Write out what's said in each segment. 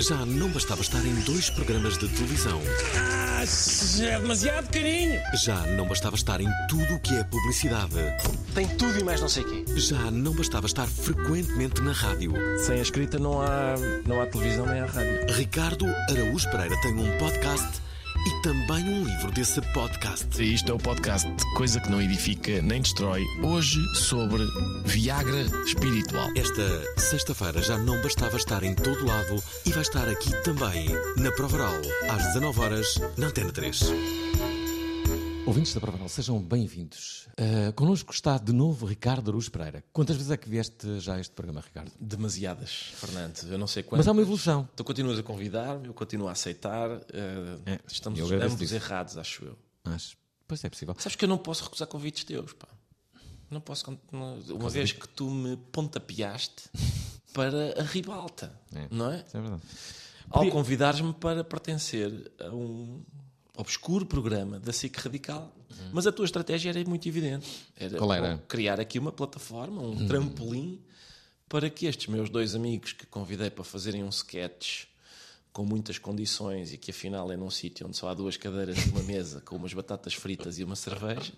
Já não bastava estar em dois programas de televisão. Ah, já é demasiado carinho. Já não bastava estar em tudo o que é publicidade. Tem tudo e mais não sei o quê. Já não bastava estar frequentemente na rádio. Sem a escrita não há, não há televisão nem há rádio. Ricardo Araújo Pereira tem um podcast e também um livro desse podcast. Isto é o podcast Coisa que não edifica nem destrói. Hoje sobre Viagra espiritual. Esta sexta-feira já não bastava estar em todo lado e vai estar aqui também, na Provaral, às 19 horas na Antena 3. Ouvintes da Provaral, sejam bem-vindos. Uh, connosco está de novo Ricardo Aruz Pereira. Quantas vezes é que vieste já a este programa, Ricardo? Demasiadas, Fernando. Eu não sei quanto. Mas há uma evolução. Tu continuas a convidar-me, eu continuo a aceitar. eh, É, estamos ambos disso. errados, acho eu. Mas, pois é possível. Sabes que eu não posso recusar convites teus, pá. Não posso. não- Uma vez que tu me pontapeaste para a ribalta, É. não é? É verdade. Ao Podia- convidares-me para pertencer a um obscuro programa da SIC Radical. Mas a tua estratégia era muito evidente. Era, Qual era? bom, criar aqui uma plataforma, um trampolim, para que estes meus dois amigos que convidei para fazerem um sketch com muitas condições e que afinal é num sítio onde só há duas cadeiras e uma mesa com umas batatas fritas e uma cerveja,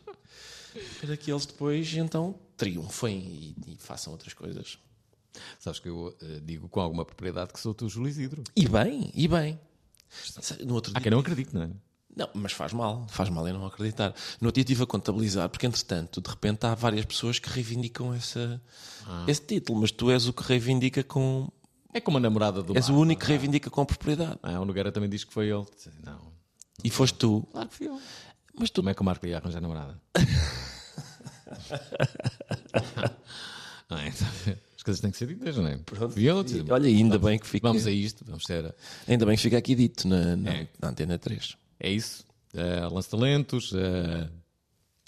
para que eles depois então triunfem e, e façam outras coisas. Sabes que eu uh, digo com alguma propriedade que sou tu, Júlio Isidro. E bem, e bem. No outro Há dia, quem não acredite, não é? Não, mas faz mal, faz mal eu não acreditar. No outro dia estive a contabilizar, porque entretanto, de repente, há várias pessoas que reivindicam essa, esse título, mas tu és o que reivindica com. É como a namorada do És o único que não é? reivindica com propriedade. Ah, o Nogueira também diz que foi ele. Disse, Não. E foste tu. Claro que fui eu. Mas tu. Como é que o Marco ia arranjar namorada? não é? As coisas têm que ser ditas, não é? Pronto. Disse, Olha, ainda vamos- bem que fica- Vamos a isto, vamos ter. Ainda bem que fica aqui dito na, na, É. na Antena 3. É isso. Uh, lanço talentos, uh,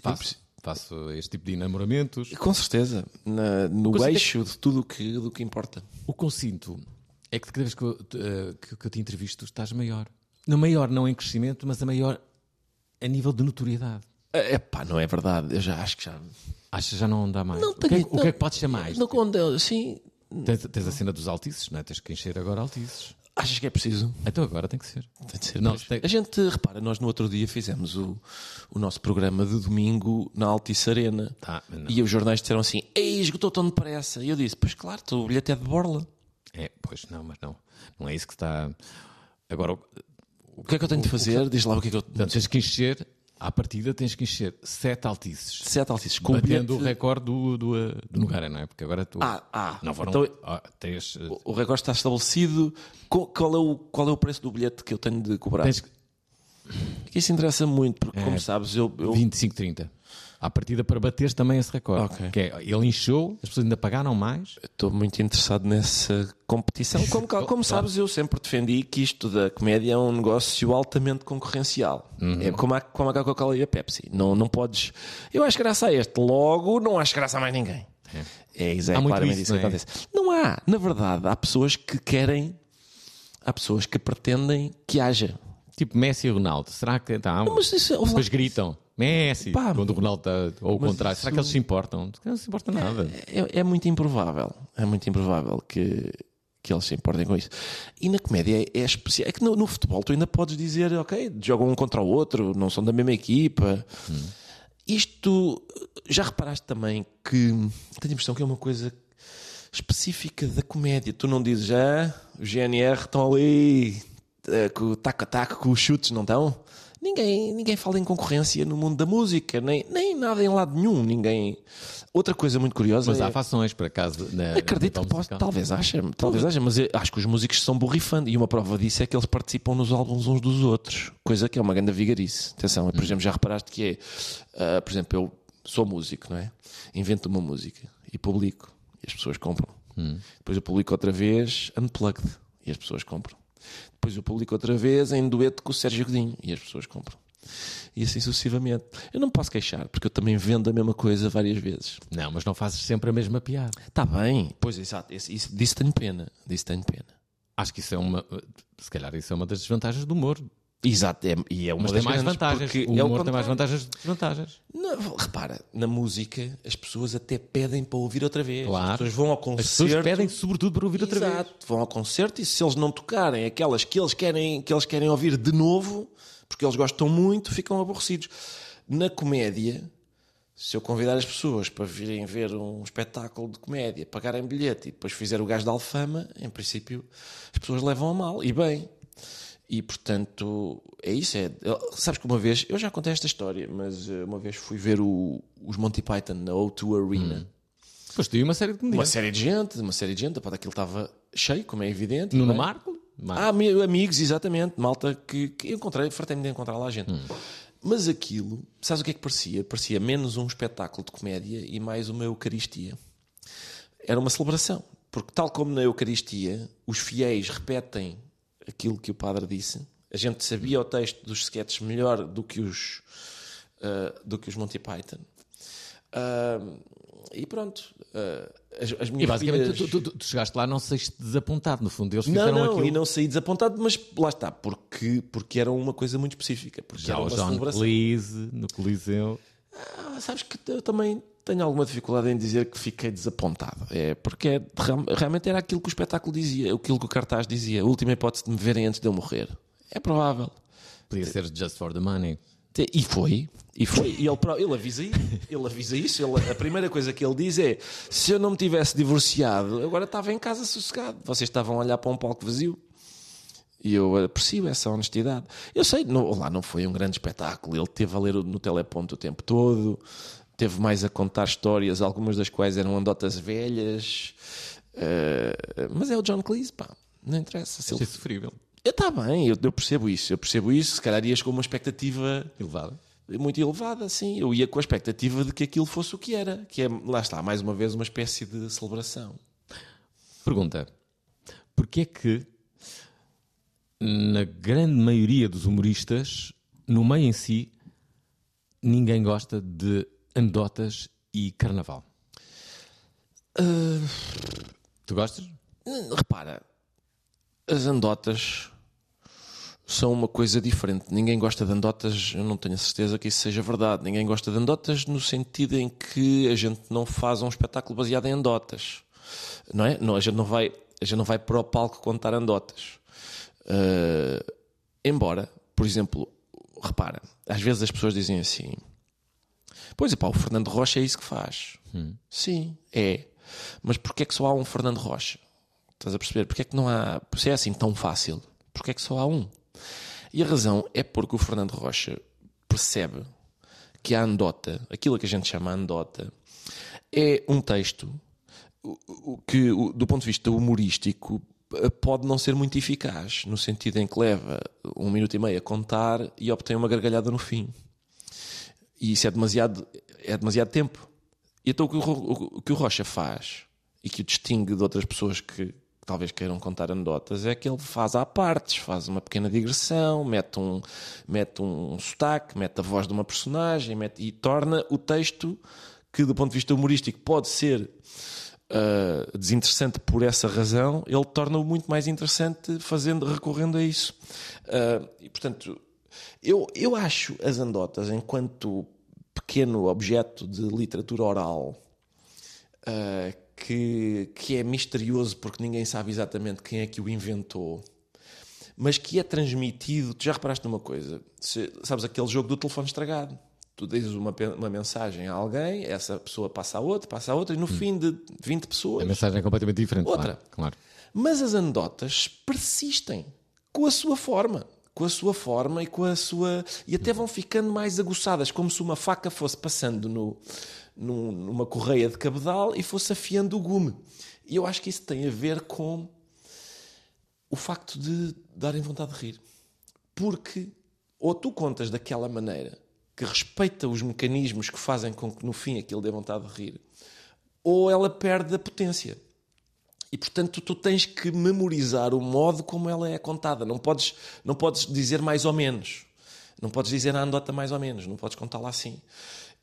faço, faço este tipo de namoramentos. Com certeza, na- no Consigo- eixo de tudo o que, do que importa. O que eu sinto é que cada vez que eu, uh, que, que eu te entrevisto, estás maior. Não maior, não em crescimento, mas a maior a nível de notoriedade. É pá, não é verdade. Eu já acho que já. Achas que já não dá mais? Não o, que é, que- o que é que pode ser mais? Não, quando, sim. Tens, tens a cena dos altices, não é? Tens que encher agora altices. Achas que é preciso? Então agora tem que ser. Tem de ser Não, tem- A gente, repara, nós no outro dia fizemos o, o nosso programa de domingo na Altice Arena. Tá, e os jornais disseram assim: Ei, esgotou tão depressa. E eu disse: Pois claro, o bilhete é de borla. É, pois não, mas não. Não é isso que está. Agora, O que é que eu tenho de fazer? Diz lá o que é que eu. portanto, tens que encher, à partida, tens que encher sete altices. Sete altices com o bilhete. Batendo o recorde do, do, uh, do Nogueira, não é? Porque agora tu. Ah, ah. Não foram. Então- ah, tens, O recorde está estabelecido. Qual, qual é o, qual é o preço do bilhete que eu tenho de cobrar? tens Que isso interessa muito, porque, É, como sabes, eu. eu 25, 30. À partida para bateres também esse recorde. Ok. Que é, ele encheu, as pessoas ainda pagaram mais. Estou muito interessado nessa competição. Como, como sabes, eu sempre defendi que isto da comédia é um negócio altamente concorrencial. Uhum. É como a, como a Coca-Cola e a Pepsi. Não, não podes. Eu acho graça a este, logo não acho graça a mais ninguém. É, claramente isso, isso que não é? acontece. Não há. Na verdade, há pessoas que querem. Há pessoas que pretendem que haja. Tipo Messi e Ronaldo. Será que. Tá, Não, mas isso- depois gritam. Messi, Pá, quando o Ronaldo está. Ou o contrário. Será que eles se importam? Não se importa nada. É, é muito improvável. É muito improvável que, que eles se importem com isso. E na comédia é, é especial. É que no, no futebol tu ainda podes dizer, ok, jogam um contra o outro, não são da mesma equipa. Isto, já reparaste também que tenho a impressão que é uma coisa específica da comédia. Tu não dizes, ah, o GNR estão ali eh, com o taco a taco, com os chutes, não estão? Ninguém, ninguém fala em concorrência no mundo da música, nem, nem nada em lado nenhum. Ninguém. Outra coisa muito curiosa Mas é. há fações, por acaso. Na, Acredito que posso, musical. talvez achem, talvez achem, mas acho que os músicos são borrifando e uma prova disso é que eles participam nos álbuns uns dos outros, coisa que é uma grande vigarice. Atenção, por exemplo, já reparaste que é, ah, por exemplo, eu sou músico, não é? Invento uma música e publico e as pessoas compram. Depois eu publico outra vez unplugged e as pessoas compram. Depois eu publico outra vez em dueto com o Sérgio Godinho e as pessoas compram. E assim sucessivamente. Eu não posso queixar, porque eu também vendo a mesma coisa várias vezes. Não, mas não fazes sempre a mesma piada. Está bem, pois exato, isso, isso, disso tenho pena. Disso tenho pena. Acho que isso é uma. Se calhar isso é uma das desvantagens do humor. Exato, é, e é uma Mas das tem mais grandes, vantagens. porque O é humor tem mais vantagens que desvantagens. Não, repara, na música as pessoas até pedem para ouvir outra vez. Claro. As pessoas vão ao As concerto. pessoas pedem sobretudo para ouvir outra vez. Exato, vão ao concerto e se eles não tocarem aquelas que eles querem, que eles querem ouvir de novo, porque eles gostam muito, ficam aborrecidos. Na comédia, se eu convidar as pessoas para virem ver um espetáculo de comédia, pagarem bilhete e depois fizer o gajo da alfama, em princípio as pessoas levam a mal, e bem. E portanto, é isso. É, sabes que uma vez, eu já contei esta história, mas eh, uma vez fui ver o- os Monty Python na O2 Arena. Tu e uma série de Uma comediantes. série de gente, uma série de gente, pá, aquilo estava cheio, como é evidente. Nuno é? Marco? Marco. Ah, ami- amigos, exatamente, malta que, que encontrei, fartei-me de encontrar lá gente. Mas aquilo, sabes o que é que parecia? Parecia menos um espetáculo de comédia e mais uma Eucaristia. Era uma celebração, porque tal como na Eucaristia, os fiéis repetem aquilo que o padre disse. A gente sabia o texto dos sketches melhor do que os, ah, do que os Monty Python. Ah, e pronto, ah, as, as E minhas basicamente filhas- tu, tu- tu chegaste lá não saíste desapontado. No fundo, eles não, fizeram não, aquilo. e não saí desapontado, mas lá está, porque, porque era uma coisa muito específica. Porque Já era o uma John celebração. Cleese no Coliseu. Ah, sabes que eu também tenho alguma dificuldade em dizer que fiquei desapontado. É porque é- real- realmente era aquilo que o espetáculo dizia, aquilo que o cartaz dizia. A última hipótese de me verem antes de eu morrer. É provável. Podia ser Just for the Money. E foi, e foi. E ele, ele avisa ele avisa isso. Ele- a primeira coisa que ele diz é: se eu não me tivesse divorciado, agora estava em casa sossegado. Vocês estavam a olhar para um palco vazio. E eu aprecio essa honestidade. Eu sei, não- lá não foi um grande espetáculo. Ele teve a ler no teleponto o tempo todo, teve mais a contar histórias, algumas das quais eram anedotas velhas. Eh, mas é o John Cleese, pá. Não interessa. Se ele... Achei sofrível. Está bem, eu, eu percebo isso. Eu percebo isso. Se calhar ias com uma expectativa Elevado. muito elevada, sim. Eu ia com a expectativa de que aquilo fosse o que era, que é, lá está, mais uma vez, uma espécie de celebração. Pergunta: Porquê é que, na grande maioria dos humoristas, no meio em si, ninguém gosta de anedotas e carnaval? Tu gostas? Repara, as andotas são uma coisa diferente. Ninguém gosta de andotas, eu não tenho a certeza que isso seja verdade. Ninguém gosta de andotas no sentido em que a gente não faz um espetáculo baseado em andotas. Não é? Não, a, gente não vai, a gente não vai para o palco contar andotas. Ah, embora, por exemplo, repara, às vezes as pessoas dizem assim: Pois é, pá, o Fernando Rocha é isso que faz. Sim, é. Mas porquê é que só há um Fernando Rocha? Estás a perceber? Porquê é que não há. Se é assim tão fácil, porquê é que só há um? E a razão é porque o Fernando Rocha percebe que a anedota, aquilo que a gente chama anedota, é um texto que, do ponto de vista humorístico, eh, pode não ser muito eficaz, no sentido em que leva um minuto e meio a contar e obtém uma gargalhada no fim. E isso é demasiado, é demasiado tempo. E então o que o, o que o Rocha faz e que o distingue de outras pessoas que talvez queiram contar anedotas é que ele faz à partes, faz uma pequena digressão, mete um, mete um sotaque, mete a voz de uma personagem mete, e torna o texto que do ponto de vista humorístico pode ser ah, desinteressante por essa razão, ele torna-o muito mais interessante fazendo, recorrendo a isso. Ah, e portanto, eu, eu acho as andotas, enquanto pequeno objeto de literatura oral, ah, que, que é misterioso porque ninguém sabe exatamente quem é que o inventou, mas que é transmitido. Tu já reparaste numa coisa? Se- sabes aquele jogo do telefone estragado? Tu dizes uma, uma mensagem a alguém, essa pessoa passa a outra, passa a outra, e no fim de 20 pessoas. A mensagem é completamente diferente. Outra. Claro. claro. Mas as anedotas persistem com a sua forma, com a sua forma e com a sua. e até vão ficando mais aguçadas, como se uma faca fosse passando no, num- numa correia de cabedal e fosse afiando o gume. E eu acho que isso tem a ver com o facto de darem vontade de rir. Porque ou tu contas daquela maneira que respeita os mecanismos que fazem com que no fim aquilo dê vontade de rir, ou ela perde a potência. E portanto tu tens que memorizar o modo como ela é contada. Não podes, não podes dizer mais ou menos. Não podes dizer a anedota mais ou menos. Não podes contá-la assim.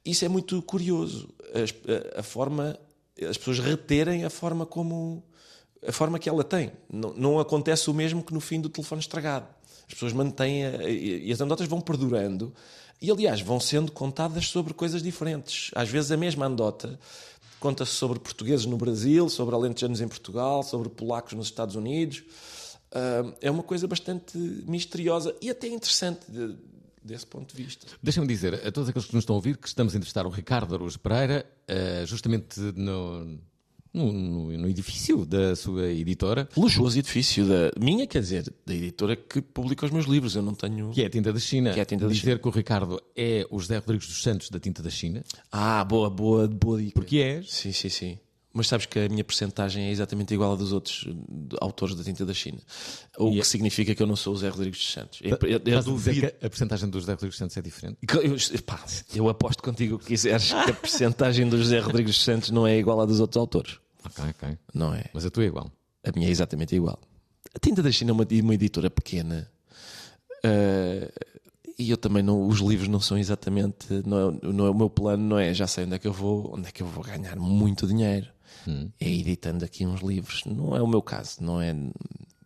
Isso é muito curioso. A, a forma, as pessoas reterem a forma como a forma que ela tem. Não, não acontece o mesmo que no fim do telefone estragado. As pessoas mantêm a- e, e as anedotas vão perdurando e, aliás, vão sendo contadas sobre coisas diferentes. Às vezes a mesma anedota conta-se sobre portugueses no Brasil, sobre alentejanos em Portugal, sobre polacos nos Estados Unidos. Ah, é uma coisa bastante misteriosa e até interessante de- desse ponto de vista. Deixa-me dizer a todos aqueles que nos estão a ouvir que estamos a entrevistar o Ricardo Araújo Pereira, eh, justamente no, no, no- no edifício da sua editora, Luxuoso edifício da minha, quer dizer, da editora que publica os meus livros. Eu não tenho. que é a Tinta da China. Que é a Tinta da Dizer que o Ricardo é o José Rodrigues dos Santos da Tinta da China. Ah, boa, boa, boa dica. Porque és. Sim, sim, sim. Mas sabes que a minha percentagem é exatamente igual à dos outros autores da tinta da China. O que é- significa que eu não sou o Zé Rodrigues dos Santos. Eu, eu, eu duvido. que a porcentagem do José Rodrigues dos Santos é diferente. Eu, pá, eu aposto contigo o que quiseres que a percentagem do José Rodrigues dos Santos não é igual à dos outros autores. Ok, ok. Não é? Mas a tua é igual. A minha é exatamente igual. A Tinta da China é uma, uma editora pequena. Eh, e eu também não, os livros não são exatamente, não é, não é- o meu plano não é já sei onde é que eu vou, onde é que eu vou ganhar muito dinheiro. É editando aqui uns livros. Não é o meu caso, não é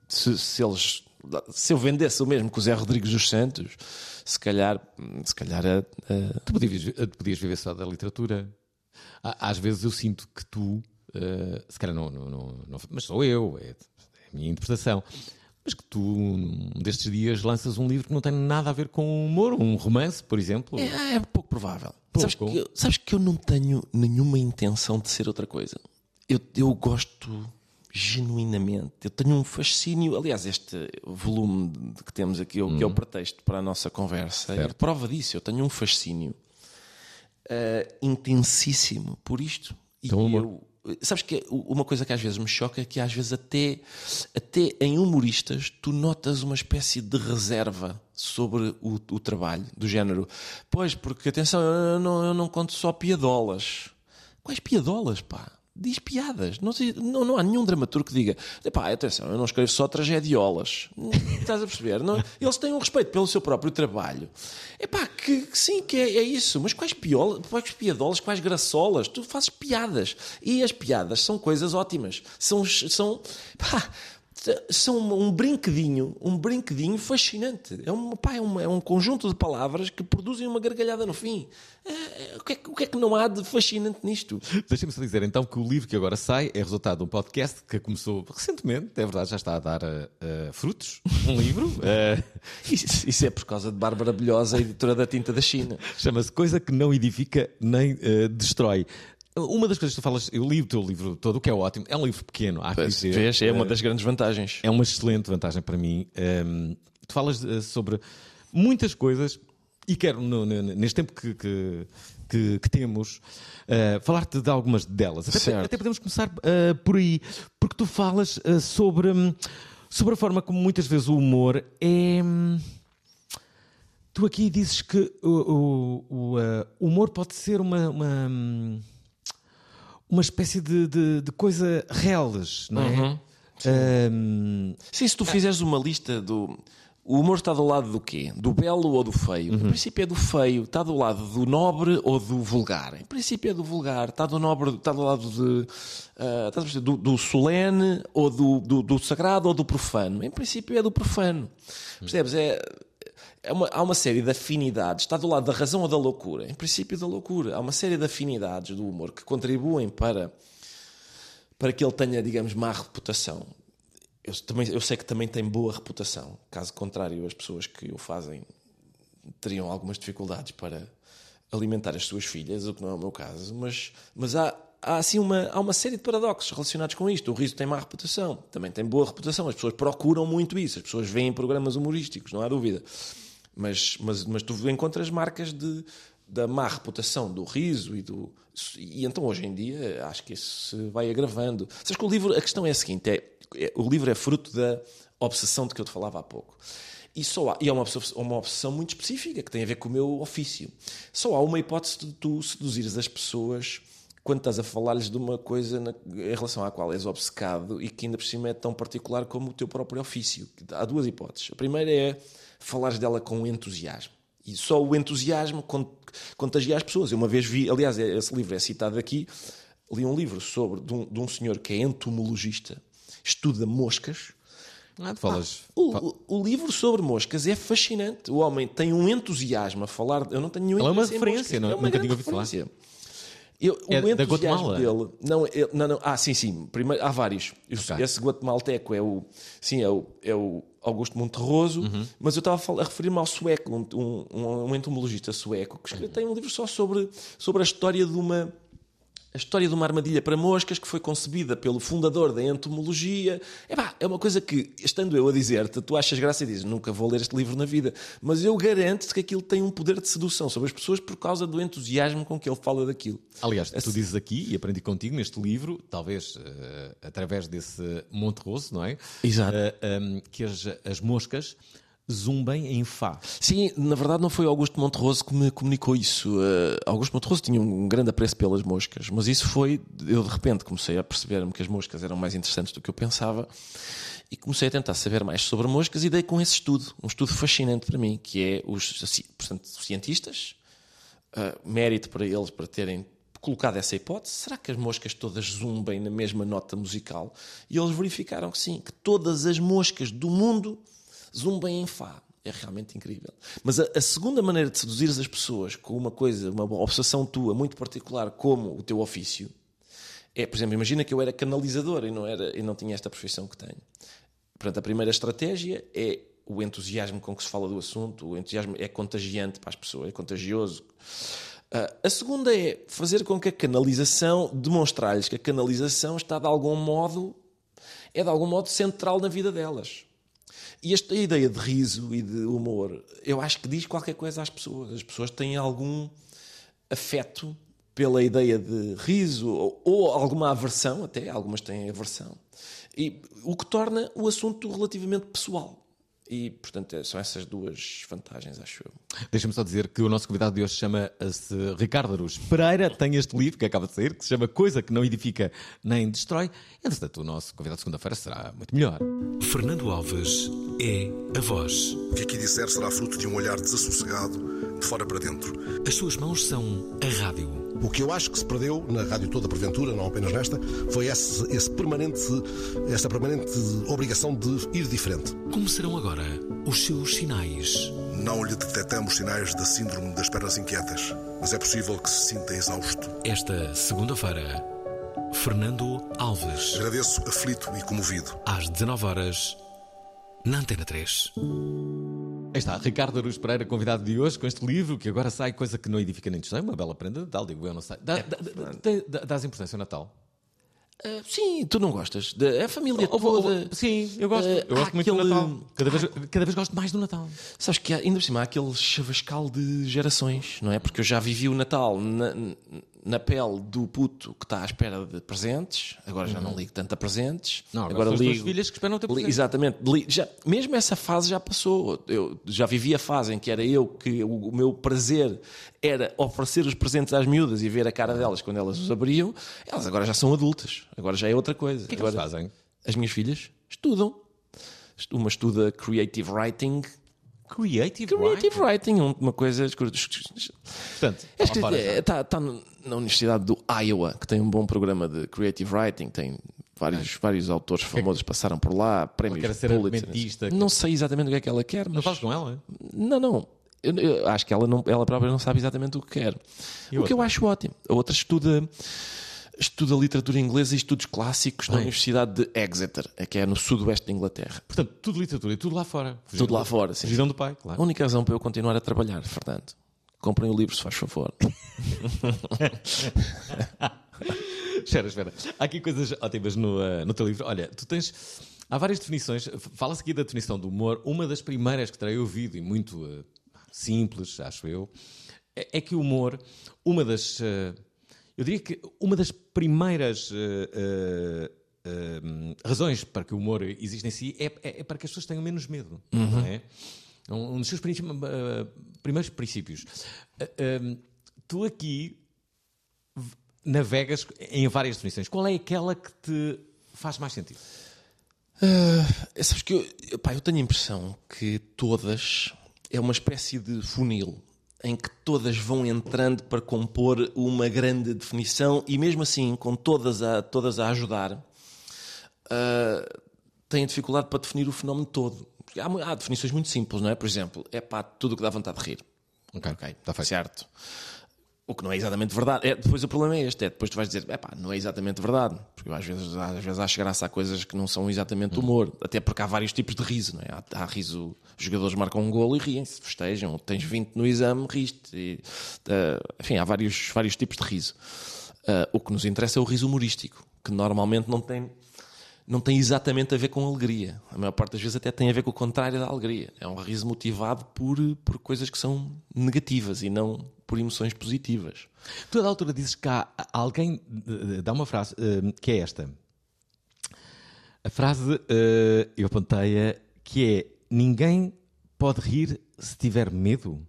se, se eles se eu vendesse o mesmo que o Zé Rodrigues dos Santos, se calhar, se calhar a- a- Tu podias, tu podias viver só da literatura. Às vezes eu sinto que tu, eh, se calhar não, não, não- não- mas sou eu, é, é a minha interpretação, mas que tu, num destes dias, lanças um livro que não tem nada a ver com humor, um romance, por exemplo. É, é pouco provável. Pouco. Sabes, que eu, sabes que eu não tenho nenhuma intenção de ser outra coisa. Eu, eu gosto genuinamente. Eu tenho um fascínio. Aliás, este volume que temos aqui, o que é o pretexto para a nossa conversa, é prova disso. Eu tenho um fascínio eh, intensíssimo por isto. E Então, eu- Sabes que uma coisa que às vezes me choca é que às vezes até, até em humoristas tu notas uma espécie de reserva sobre o, o trabalho, do género. Pois, porque atenção, eu não, eu não conto só piadolas. Quais piadolas, pá? Diz piadas. Não, não, não há nenhum dramaturgo que diga pá, atenção, eu não escrevo só tragediolas. Estás a perceber? Não- eles têm um respeito pelo seu próprio trabalho. É pá, que, que sim, que é, é isso. Mas quais, piola, quais piadolas, quais graçolas? Tu fazes piadas. E as piadas são coisas ótimas. São, são, pá, são um brinquedinho, um brinquedinho fascinante. É um, pá, é, um, é um conjunto de palavras que produzem uma gargalhada no fim. É, é, o, que é, que- o que é que não há de fascinante nisto? Deixa-me só dizer então que o livro que agora sai é resultado de um podcast que começou recentemente, é verdade, já está a dar eh, frutos. Um livro. eh, Isso, isso é por causa de Bárbara Bilhosa, editora da Tinta da China. Chama-se Coisa que não edifica nem eh, destrói. Uma das coisas que tu falas, eu li o teu livro todo, o que é ótimo, é um livro pequeno, há que dizer. Vês, é uma Eh, das grandes vantagens. é uma excelente vantagem para mim. Um, tu falas eh, sobre muitas coisas e quero, no- no- neste tempo que, que, que- que temos, eh, falar-te de algumas delas. Até, até podemos começar eh, por aí, porque tu falas eh, sobre, hum, sobre a forma como muitas vezes o humor é. hum, Tu aqui dizes que o, o- o, o humor pode ser uma. uma hum, uma espécie de, de, de coisa reles, não é? Hum, Sim, se tu fizeres uma lista do. O humor está do lado do quê? Do belo ou do feio? Em princípio é do feio. Está do lado do nobre ou do vulgar? Em princípio é do vulgar. Está do nobre, está do lado de, perceber? do, do solene ou do, do, do sagrado ou do profano? Em princípio é do profano. Percebes? É, é uma- há uma série de afinidades. Está do lado da razão ou da loucura? Em princípio da loucura. Há uma série de afinidades do humor que contribuem para para que ele tenha, digamos, má reputação. Eu, também, eu sei que também tem boa reputação. Caso contrário, as pessoas que o fazem teriam algumas dificuldades para alimentar as suas filhas, o que não é o meu caso. Mas, mas há, há assim uma, há uma série de paradoxos relacionados com isto. O riso tem má reputação, também tem boa reputação. As pessoas procuram muito isso, as pessoas veem programas humorísticos, não há dúvida. Mas, mas, mas tu encontras marcas de, da má reputação do riso e do. E então hoje em dia acho que isso se vai agravando. Sabes que o livro, a questão é a seguinte: é, é- o livro é fruto da obsessão de que eu te falava há pouco. E, só há, e é uma uma obsessão muito específica que tem a ver com o meu ofício. Só há uma hipótese de tu seduzires as pessoas quando estás a falar-lhes de uma coisa na- em relação à qual és obcecado e que ainda por cima é tão particular como o teu próprio ofício. Há duas hipóteses. A primeira é falares dela com entusiasmo. E só o entusiasmo con- contagia as pessoas. Eu uma vez vi, aliás, esse livro é citado aqui, li um livro sobre de um, de um senhor que é entomologista, estuda moscas. Ah, falas. O, o- livro sobre moscas é fascinante. O homem tem um entusiasmo a falar. Eu não tenho nenhum Ela é uma referência, moscas. não é? É uma Nunca tinha ouvido falar. Eu, É o da Guatemala? dele. Não, eu- não, não. Ah, sim, sim. Primeiro, há vários. Esse- Ok. Esse guatemalteco é o. Sim, é o, é o Augusto Monterroso. Uhum. Mas eu estava a, a referir-me ao sueco, um, um, um entomologista sueco, que escreve- tem um livro só sobre, sobre a história de uma. A história de uma armadilha para moscas que foi concebida pelo fundador da entomologia. É pá, é uma coisa que, estando eu a dizer-te, tu achas graça e dizes nunca vou ler este livro na vida. Mas eu garanto-te que aquilo tem um poder de sedução sobre as pessoas por causa do entusiasmo com que ele fala daquilo. Aliás, tu dizes aqui, e aprendi contigo neste livro, talvez eh, através desse Monte Rosso, não é? Exato. Eh, ehm, que as, as moscas zumbem em Fá. Sim, na verdade não foi Augusto Monterroso que me comunicou isso. Uh, Augusto Monterroso tinha um grande apreço pelas moscas, mas isso foi. Eu de repente comecei a perceber-me que as moscas eram mais interessantes do que eu pensava e comecei a tentar saber mais sobre moscas e dei com esse estudo, um estudo fascinante para mim, que é os, portanto, os cientistas, uh, mérito para eles para terem colocado essa hipótese. Será que as moscas todas zumbem na mesma nota musical? E eles verificaram que sim, que todas as moscas do mundo zumbem em Fá. É realmente incrível. Mas a, a segunda maneira de seduzir as pessoas com uma coisa, uma obsessão tua muito particular, como o teu ofício, é, por exemplo, imagina que eu era canalizador e não, era, e não tinha esta profissão que tenho. Portanto, a primeira estratégia é o entusiasmo com que se fala do assunto. O entusiasmo é contagiante para as pessoas, é contagioso. Ah, a segunda é fazer com que a canalização, demonstrar-lhes que a canalização está de algum modo, é de algum modo central na vida delas. E esta ideia de riso e de humor, eu acho que diz qualquer coisa às pessoas. As pessoas têm algum afeto pela ideia de riso ou, ou alguma aversão, até algumas têm aversão, e o que torna o assunto relativamente pessoal. E, portanto, é- são essas duas vantagens, acho eu. Deixa-me só dizer que o nosso convidado de hoje chama-se Ricardo Aruz Pereira, tem este livro que acaba de sair, que se chama Coisa que não edifica nem destrói. Entretanto, o nosso convidado de segunda-feira será muito melhor. Fernando Alves é a voz. O que aqui disser será fruto de um olhar desassossegado, de fora para dentro. As suas mãos são a rádio. O que eu acho que se perdeu na rádio toda, porventura, não apenas nesta, foi esse, esse permanente, essa permanente obrigação de ir diferente. Como serão agora os seus sinais? Não lhe detectamos sinais da síndrome das pernas inquietas, mas é possível que se sinta exausto. Esta segunda-feira, Fernando Alves, Agradeço, aflito e comovido. às 19 horas, na Antena 3. Aí está, Ricardo Aruz Pereira, convidado de hoje, com este livro que agora sai, Coisa que não edifica nem destrói, uma bela prenda de Natal, digo eu, não sei. Dá, dá, dá, dá- dás importância ao Natal? Ah, sim, tu não gostas? De, a família houve- toda. sim, eu gosto. Eh, eu gosto muito do aquele- Natal. Cada vez, cada vez gosto mais do Natal. Sabes que há, ainda por cima há aquele chavascal de gerações, não é? Porque eu já vivi o Natal na, na pele do puto que está à espera de presentes, agora já não ligo tanto a presentes. Não, agora as tuas filhas que esperam ter presentes. Exatamente. Já, mesmo essa fase já passou. Eu já vivi a fase em que era eu que o, o meu prazer era oferecer os presentes às miúdas e ver a cara delas quando elas os abriam. Elas agora já são adultas. Agora já é outra coisa. O que é que agora, eles fazem? As minhas filhas estudam. Uma estuda Creative Writing. Creative, Creative Writing. Writing, um- uma coisa. Portanto, É lá fora já. Está está na Universidade do Iowa, que tem um bom programa de Creative Writing, tem vários, vários autores famosos que passaram por lá, prémios quer ser Pulitzer. argumentista, Não sei exatamente o que é que ela quer, Não mas. fazes com ela? Não, não. Eu, eu acho que ela, não, ela própria não sabe exatamente o que quer. E o que eu outra? acho ótimo. A outra estuda, estuda literatura inglesa e estudos clássicos na Bem. Universidade de Exeter, que é no sudoeste da Inglaterra. Portanto, tudo literatura e tudo lá fora. Tudo lá fora, sim. Fugiram do pai, A claro. única razão para eu continuar a trabalhar, Fernando. Comprem o livro, se faz favor. espera, espera. Há aqui coisas ótimas no, uh, no teu livro. Olha, tu tens. Há várias definições. Fala-se aqui da definição do humor. Uma das primeiras que terei ouvido, e muito uh, simples, acho eu, é, é, que o humor, uma das. Uh, eu diria que uma das primeiras. razões para que o humor exista em si é, é, é, para que as pessoas tenham menos medo, uhum. não é? Um, um dos seus primeiros princípios. tu aqui navegas em várias definições. Qual é aquela que te faz mais sentido? Uh, sabes que eu, pá, eu tenho a impressão que todas é uma espécie de funil em que todas vão entrando para compor uma grande definição e mesmo assim, com todas a, todas a ajudar, uh, têm dificuldade para definir o fenómeno todo. Há, há, definições muito simples, não é? Por exemplo, é pá, tudo o que dá vontade de rir. Ok, ok, está feito. Certo. O que não é exatamente verdade. É, depois o problema é este: é depois tu vais dizer, é pá, não é exatamente verdade. Porque às vezes, às vezes acho graça a coisas que não são exatamente humor. Até porque há vários tipos de riso, não é? Há, há riso, os jogadores marcam um golo e riem-se, festejam. Tens 20 no exame, riste. E, uh, enfim, há vários, vários tipos de riso. Uh, o que nos interessa é o riso humorístico, que normalmente não tem não tem exatamente a ver com alegria. A maior parte das vezes até tem a ver com o contrário da alegria. É um riso motivado por, por coisas que são negativas e não por emoções positivas. Tu, a altura, dizes que há alguém. dá uma frase uh, que é esta. A frase, eu apontei-a, que é: Ninguém pode rir se tiver medo?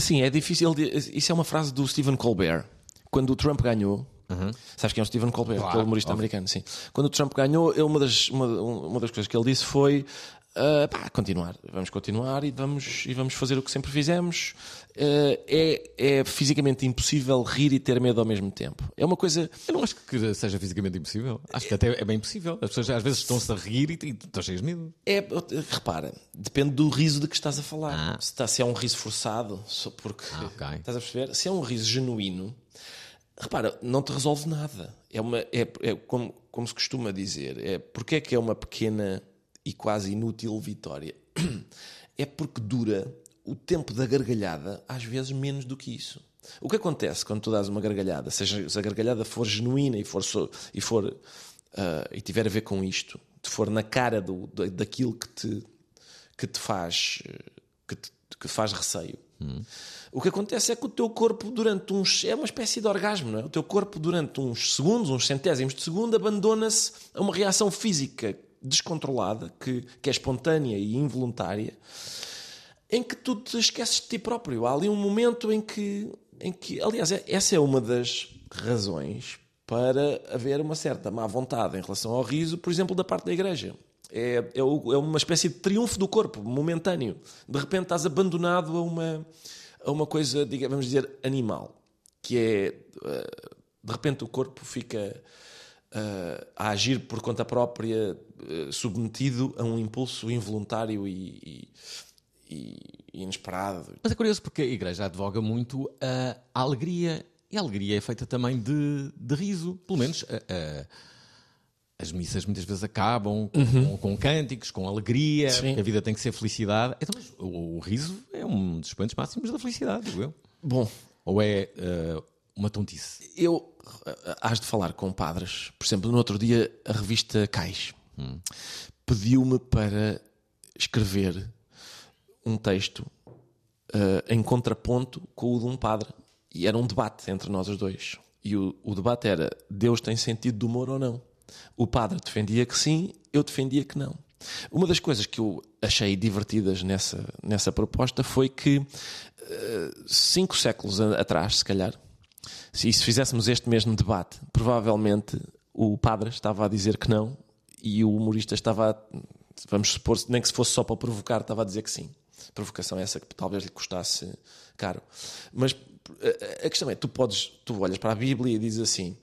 Sim, é difícil. Isso é uma frase do Stephen Colbert. Quando o Trump ganhou, Uhum. Sabes quem é o Stephen Colbert, claro, aquele humorista óbvio. americano, sim. Quando o Trump ganhou, ele, uma, das, uma, uma das coisas que ele disse foi Uh, pá, continuar, vamos continuar e vamos, e vamos fazer o que sempre fizemos. Uh, é, é fisicamente impossível rir e ter medo ao mesmo tempo. É uma coisa. Eu não acho que seja fisicamente impossível. Acho que até é bem possível. As pessoas às vezes estão-se a rir e, e estão cheias de medo. É, repara, depende do riso de que estás a falar. Ah. Se, está, se é um riso forçado, só porque. Ah, okay. Estás a perceber? Se é um riso genuíno repara, não te resolve nada. É, uma, é, é como, como se costuma dizer, é porque é que é uma pequena e quase inútil vitória? É porque dura o tempo da gargalhada, às vezes menos do que isso. O que acontece quando tu dás uma gargalhada, seja se a gargalhada for genuína e for, e, for uh, e tiver a ver com isto, te for na cara do, daquilo que te, que te faz que te, que faz receio, hum. O que acontece é que o teu corpo, durante uns. É uma espécie de orgasmo, não é? O teu corpo, durante uns segundos, uns centésimos de segundo, abandona-se a uma reação física descontrolada, que, que é espontânea e involuntária, em que tu te esqueces de ti próprio. Há ali um momento em que. Em que aliás, é, essa é uma das razões para haver uma certa má vontade em relação ao riso, por exemplo, da parte da igreja. É, é, é uma espécie de triunfo do corpo, momentâneo. De repente estás abandonado a uma a uma coisa, digamos, dizer, animal, que é eh, de repente o corpo fica uh, a agir por conta própria, uh, submetido a um impulso involuntário e, e, e, inesperado. Mas é curioso porque a Igreja advoga muito a, a alegria, e a alegria é feita também de, de riso, pelo menos. As missas muitas vezes acabam com, uhum. com, com cânticos, com alegria, a vida tem que ser felicidade. Então, o, o, riso é um dos pontos máximos da felicidade, digo eu. Bom. Ou é uh, uma tontice? Eu, uh, hás de falar com padres. Por exemplo, no outro dia, a revista Cais hum. pediu-me para escrever um texto uh, em contraponto com o de um padre. E era um debate entre nós os dois. E o, o debate era: Deus tem sentido de humor ou não? O padre defendia que sim, eu defendia que não. Uma das coisas que eu achei divertidas nessa, nessa proposta foi que, uh, cinco séculos atrás, se calhar, se, se fizéssemos este mesmo debate, provavelmente o padre estava a dizer que não e o humorista estava, a, vamos supor, nem que se fosse só para provocar, estava a dizer que sim. Provocação essa que talvez lhe custasse caro. Mas eh, a questão é, tu podes, tu olhas para a Bíblia e dizes assim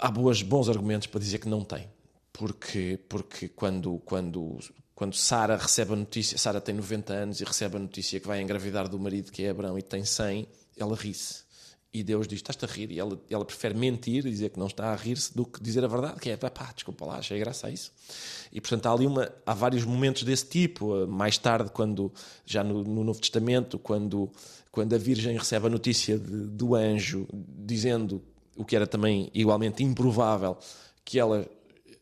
há boas, bons argumentos para dizer que não tem. Porque, porque quando, quando, quando Sara recebe a notícia, Sara tem 90 anos e recebe a notícia que vai engravidar do marido que é Abraão e tem 100, ela ri-se. E Deus diz: Estás-te a rir? E ela, ela prefere mentir e dizer que não está a rir-se do que dizer a verdade, que é pá, desculpa lá, achei graça a isso. E portanto há ali uma, há vários momentos desse tipo. Mais tarde, quando já no, no Novo Testamento, quando, quando a Virgem recebe a notícia de, do anjo dizendo o que era também igualmente improvável, que ela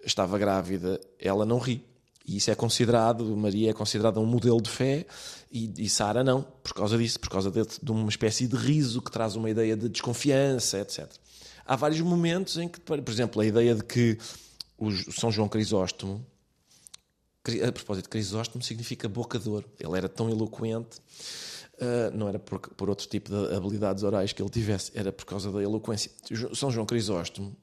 estava grávida, ela não ri. E isso é considerado, Maria é considerada um modelo de fé e, e Sara não, por causa disso, por causa de, de, uma espécie de riso que traz uma ideia de desconfiança, etc. Há vários momentos em que, por exemplo, a ideia de que o São João Crisóstomo, a propósito, Crisóstomo significa bocador, ele era tão eloquente. Uh, não era por, por outro tipo de habilidades orais que ele tivesse, era por causa da eloquência. São João Crisóstomo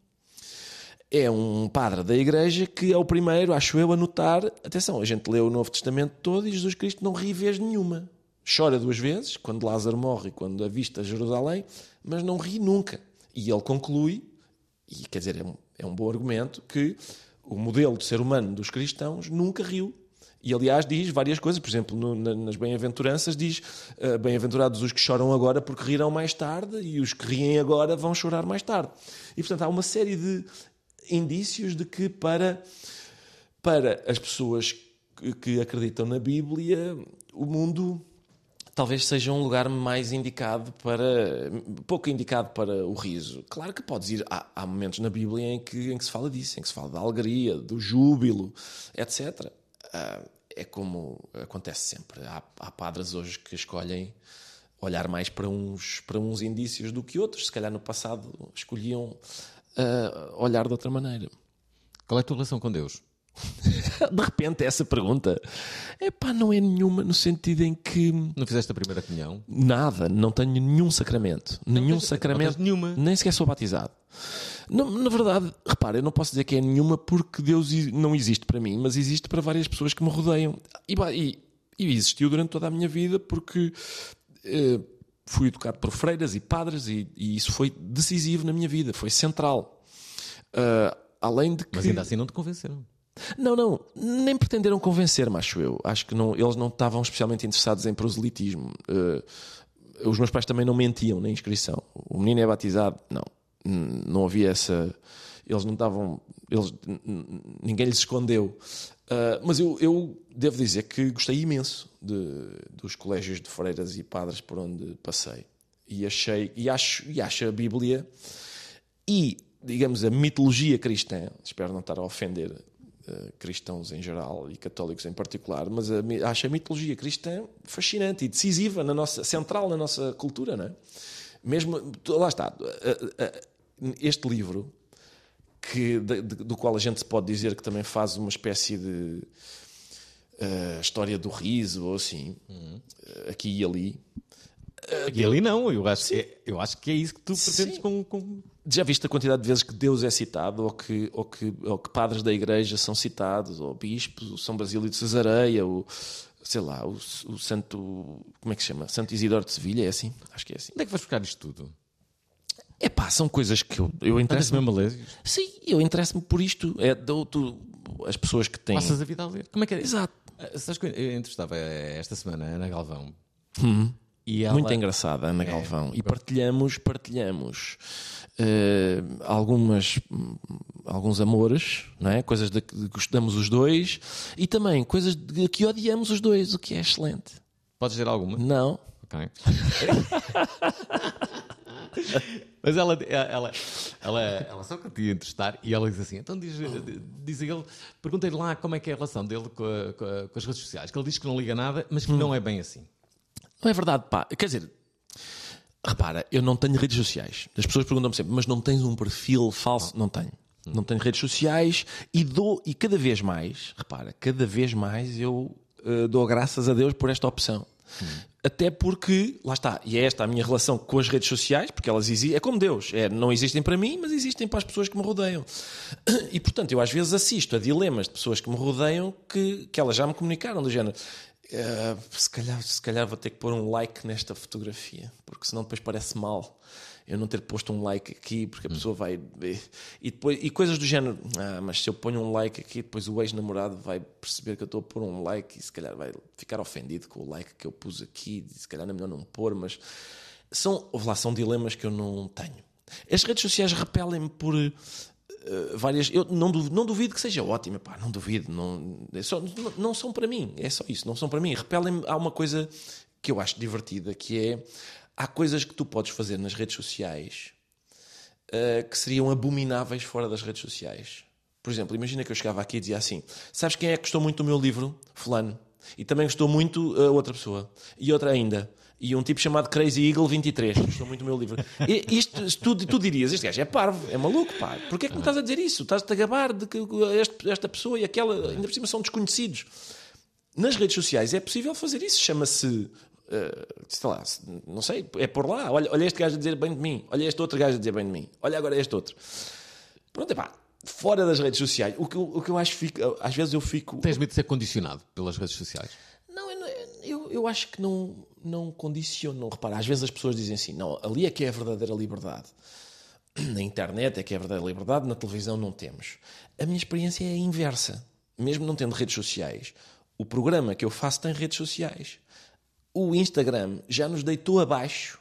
é um padre da igreja que é o primeiro, acho eu, a notar. Atenção, a gente lê o Novo Testamento todo e Jesus Cristo não ri vez nenhuma. Chora duas vezes, quando Lázaro morre e quando avista Jerusalém, mas não ri nunca. E ele conclui, e quer dizer, é um, é um bom argumento, que o modelo de ser humano dos cristãos nunca riu. E aliás diz várias coisas, por exemplo, no, na, nas bem-aventuranças diz uh, bem-aventurados os que choram agora porque rirão mais tarde e os que riem agora vão chorar mais tarde. E portanto há uma série de indícios de que para, para as pessoas que, que acreditam na Bíblia, o mundo talvez seja um lugar mais indicado para. pouco indicado para o riso. Claro que podes ir. Há, há, momentos na Bíblia em que, em que se fala disso, em que se fala da alegria, do júbilo, etc. Ah, é como acontece sempre. Há, há padres hoje que escolhem olhar mais para uns, para uns indícios do que outros. Se calhar no passado escolhiam uh, olhar de outra maneira. Qual é a tua relação com Deus? de repente, essa pergunta é pá, não é nenhuma no sentido em que. Não fizeste a primeira comunhão? Nada, não tenho nenhum sacramento. Não nenhum tens, sacramento. Nenhuma. Nem sequer sou batizado. Não, na verdade, repara, eu não posso dizer que é nenhuma porque Deus não existe para mim, mas existe para várias pessoas que me rodeiam. E, e, e existiu durante toda a minha vida porque. Uh, fui educado por freiras e padres e, e, isso foi decisivo na minha vida, foi central. Uh, além de que... Mas ainda assim não te convenceram. Não, não, nem pretenderam convencer-me, acho eu. Acho que não, eles não estavam especialmente interessados em proselitismo. Uh, os meus pais também não mentiam na inscrição. O menino é batizado? Não. Não havia essa. Eles não estavam. Eles, ninguém lhes escondeu. Uh, mas eu, eu, devo dizer que gostei imenso de, dos colégios de freiras e padres por onde passei. E achei, e acho, e acho a Bíblia e, digamos, a mitologia cristã, espero não estar a ofender uh, cristãos em geral e católicos em particular, mas a, acho a mitologia cristã fascinante e decisiva, na nossa, central na nossa cultura, não é? Mesmo, lá está, uh, este livro que, de, de, do qual a gente pode dizer que também faz uma espécie de história do riso ou assim, uhum. uh, aqui e ali. E ali não, eu acho, que é, eu acho que é isso que tu pretendes com, com, Já viste a quantidade de vezes que Deus é citado, ou que, ou que, ou que padres da igreja são citados, ou bispos, o São Basílio de Cesareia, o, sei lá, o, o Santo. Como é que se chama? Santo Isidoro de Sevilha, é assim? Acho que é assim. Onde é que vais buscar isto tudo? É pá, são coisas que eu, eu interesso. mesmo a ler? Sim, eu interesso-me por isto. É do, do, as pessoas que têm. Passas a vida a ler. Como é que é? Exato. Uh, sabes que eu entrevistava esta semana a Ana Galvão. Hum. Ela... Muito engraçada, Ana é, Galvão. E partilhamos, partilhamos uh, algumas, alguns amores, não é? coisas de que gostamos os dois e também coisas de que odiamos os dois, o que é excelente. Podes dizer alguma? Não. Ok. Mas ela, ela, ela, ela só que te entrevistar e ela diz assim: então diz, diz ele, perguntei-lhe lá como é que é a relação dele com, a, com, a, com, as redes sociais, que ele diz que não liga nada, mas que hum. não é bem assim. Não é verdade, pá. Quer dizer, repara, eu não tenho redes sociais. As pessoas perguntam-me sempre, mas não tens um perfil falso? Não, tenho. Não tenho redes sociais e dou, e cada vez mais, repara, cada vez mais eu uh, dou graças a Deus por esta opção. Hum. Até porque, lá está, e é esta a minha relação com as redes sociais, porque elas existem, é como Deus, é, não existem para mim, mas existem para as pessoas que me rodeiam. E portanto, eu às vezes assisto a dilemas de pessoas que me rodeiam que, que elas já me comunicaram, do género. Uh, se, calhar, se calhar vou ter que pôr um like nesta fotografia, porque senão depois parece mal eu não ter posto um like aqui, porque a hum. pessoa vai ver. E, depois, e coisas do género, ah, mas se eu ponho um like aqui, depois o ex-namorado vai perceber que eu estou a pôr um like e se calhar vai ficar ofendido com o like que eu pus aqui, e se calhar é melhor não pôr, mas são, lá, são dilemas que eu não tenho. As redes sociais repelem-me por. Uh, várias. Eu não duvido, não duvido que seja ótima, pá, não duvido. Não, é só, não, não, são para mim, é só isso, não são para mim. Repelem-me. Há uma coisa que eu acho divertida que é há coisas que tu podes fazer nas redes sociais eh, que seriam abomináveis fora das redes sociais. Por exemplo, imagina que eu chegava aqui e dizia assim: Sabes quem é que gostou muito do meu livro? Fulano. E também gostou muito a outra pessoa. E outra ainda. E um tipo chamado Crazy Eagle 23. Gostou muito do meu livro. E isto, tu, tu dirias: Este gajo é parvo, é maluco, pá. Porquê é que me estás a dizer isso? Estás-te a gabar de que este- esta pessoa e aquela, ainda por cima, são desconhecidos. Nas redes sociais é possível fazer isso. Chama-se. eh, sei lá, não sei, é por lá. Olha, olha este gajo a dizer bem de mim. Olha este outro gajo a dizer bem de mim. Olha agora este outro. Pronto, é pá. Fora das redes sociais, o que, eu- o que eu acho fico, às vezes eu fico. Tens medo de ser condicionado pelas redes sociais? Não, eu, eu, eu acho que não, não condicionam. Repara, às vezes as pessoas dizem assim: não, ali é que é a verdadeira liberdade. Na internet é que é a verdadeira liberdade, na televisão não temos. A minha experiência é a inversa. Mesmo não tendo redes sociais, o programa que eu faço tem redes sociais. O Instagram já nos deitou abaixo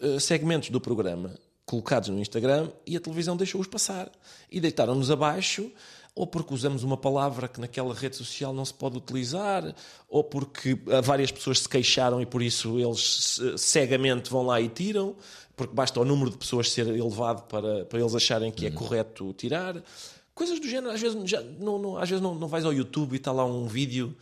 eh, segmentos do programa colocados no Instagram e a televisão deixou-os passar. E deitaram-nos abaixo, ou porque usamos uma palavra que naquela rede social não se pode utilizar, ou porque ah, várias pessoas se queixaram e por isso eles cegamente vão lá e tiram, porque basta o número de pessoas ser elevado para, para eles acharem que é correto tirar. Coisas do género, às vezes, já, não, não- às vezes não, não vais ao YouTube e está lá um vídeo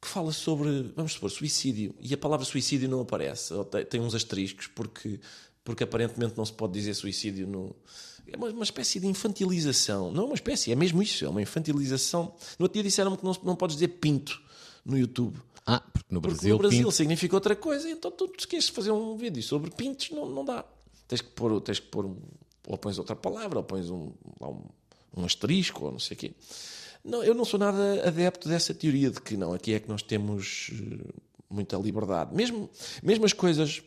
que fala sobre, vamos supor, suicídio, e a palavra suicídio não aparece, ou tem, tem uns asteriscos, porque, porque aparentemente não se pode dizer suicídio no. É uma, uma espécie de infantilização. Não é uma espécie, é mesmo isso, é uma infantilização. No outro dia disseram-me que não, não podes dizer pinto no YouTube. Ah, porque no Porque Brasil, no Brasil pinto- significa outra coisa, então tu, tu queres fazer um vídeo sobre pintos, não, não dá. Tens que pôr, tens que pôr um, ou pões outra palavra, ou pões um, um, um asterisco, ou não sei o quê. Não, eu não sou nada adepto dessa teoria de que não, aqui é que nós temos eh, muita liberdade. Mesmo, mesmo as coisas,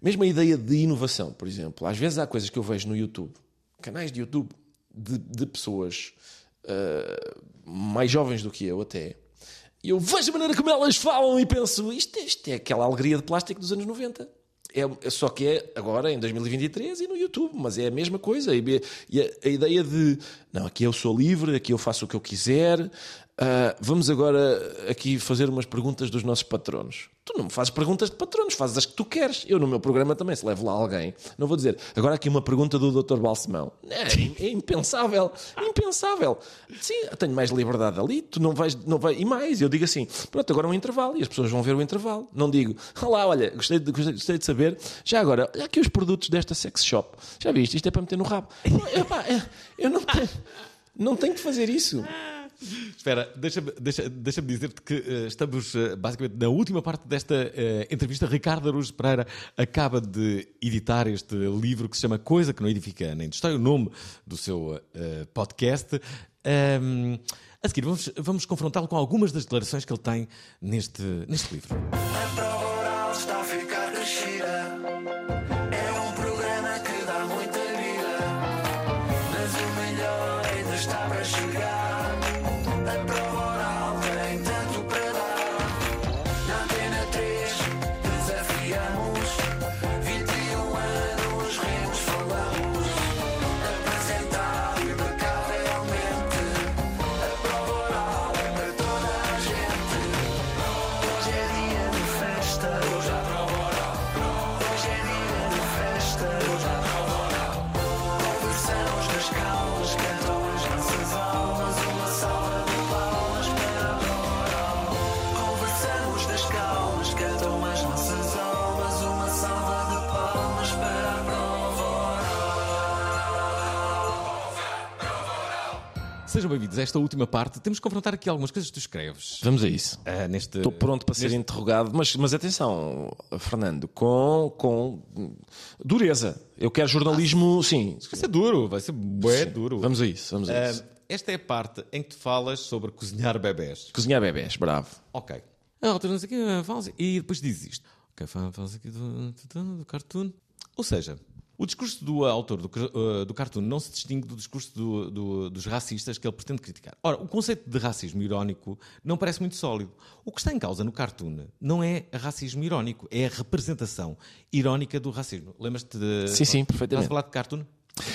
mesmo a ideia de inovação, por exemplo. Às vezes há coisas que eu vejo no YouTube, canais de YouTube, de, de pessoas eh, mais jovens do que eu até, e eu vejo a maneira como elas falam e penso, isto, isto é aquela alegria de plástico dos anos 90. É, é só que é agora, em 2023, e no YouTube, mas é a mesma coisa. E, e a, a ideia de, não, aqui eu sou livre, aqui eu faço o que eu quiser, ah, vamos agora aqui fazer umas perguntas dos nossos patronos. Tu não me fazes perguntas de patronos, fazes as que tu queres. Eu, no meu programa, também, se levo lá alguém, não vou dizer, agora aqui uma pergunta do Dr. Balsemão. É, é impensável, impensável. Sim, eu tenho mais liberdade ali, tu não vais, não vai, e mais, eu digo assim, pronto, agora é um intervalo, e as pessoas vão ver o intervalo. Não digo, olá, olha, gostei de, gostei, de saber, já agora, olha aqui os produtos desta sex shop. Já viste, isto é para meter no rabo. Não, epá, é, eu não tenho, não tenho que fazer isso. Espera, deixa-me deixa, deixa dizer-te que eh, estamos eh, basicamente na última parte desta eh, entrevista. Ricardo Araújo Pereira acaba de editar este livro que se chama Coisa que não edifica nem destrói, o nome do seu podcast. Ahm, a seguir, vamos, vamos confrontá-lo com algumas das declarações que ele tem neste, neste livro. A esta última parte. Temos que confrontar aqui algumas coisas que tu escreves. Vamos a isso. ah, neste, Estou pronto para ser neste- interrogado, mas, mas atenção, Fernando, com, com dureza. Eu quero jornalismo, sim. Vai ser duro, vai ser bué duro. Vamos a isso, vamos a Ah, isso. esta é a parte em que tu falas sobre cozinhar bebés. Cozinhar bebés, bravo. Ok. A autora não sei o quê, fala assim, e depois diz isto. Ok, fala fala aqui do, do cartoon. Ou seja, o discurso do autor do, uh, do cartoon não se distingue do discurso do- do- dos racistas que ele pretende criticar. Ora, o conceito de racismo irónico não parece muito sólido. O que está em causa no cartoon não é racismo irónico, é a representação irónica do racismo. Lembras-te de. Sim, sim, perfeitamente. Estás a falar de cartoon?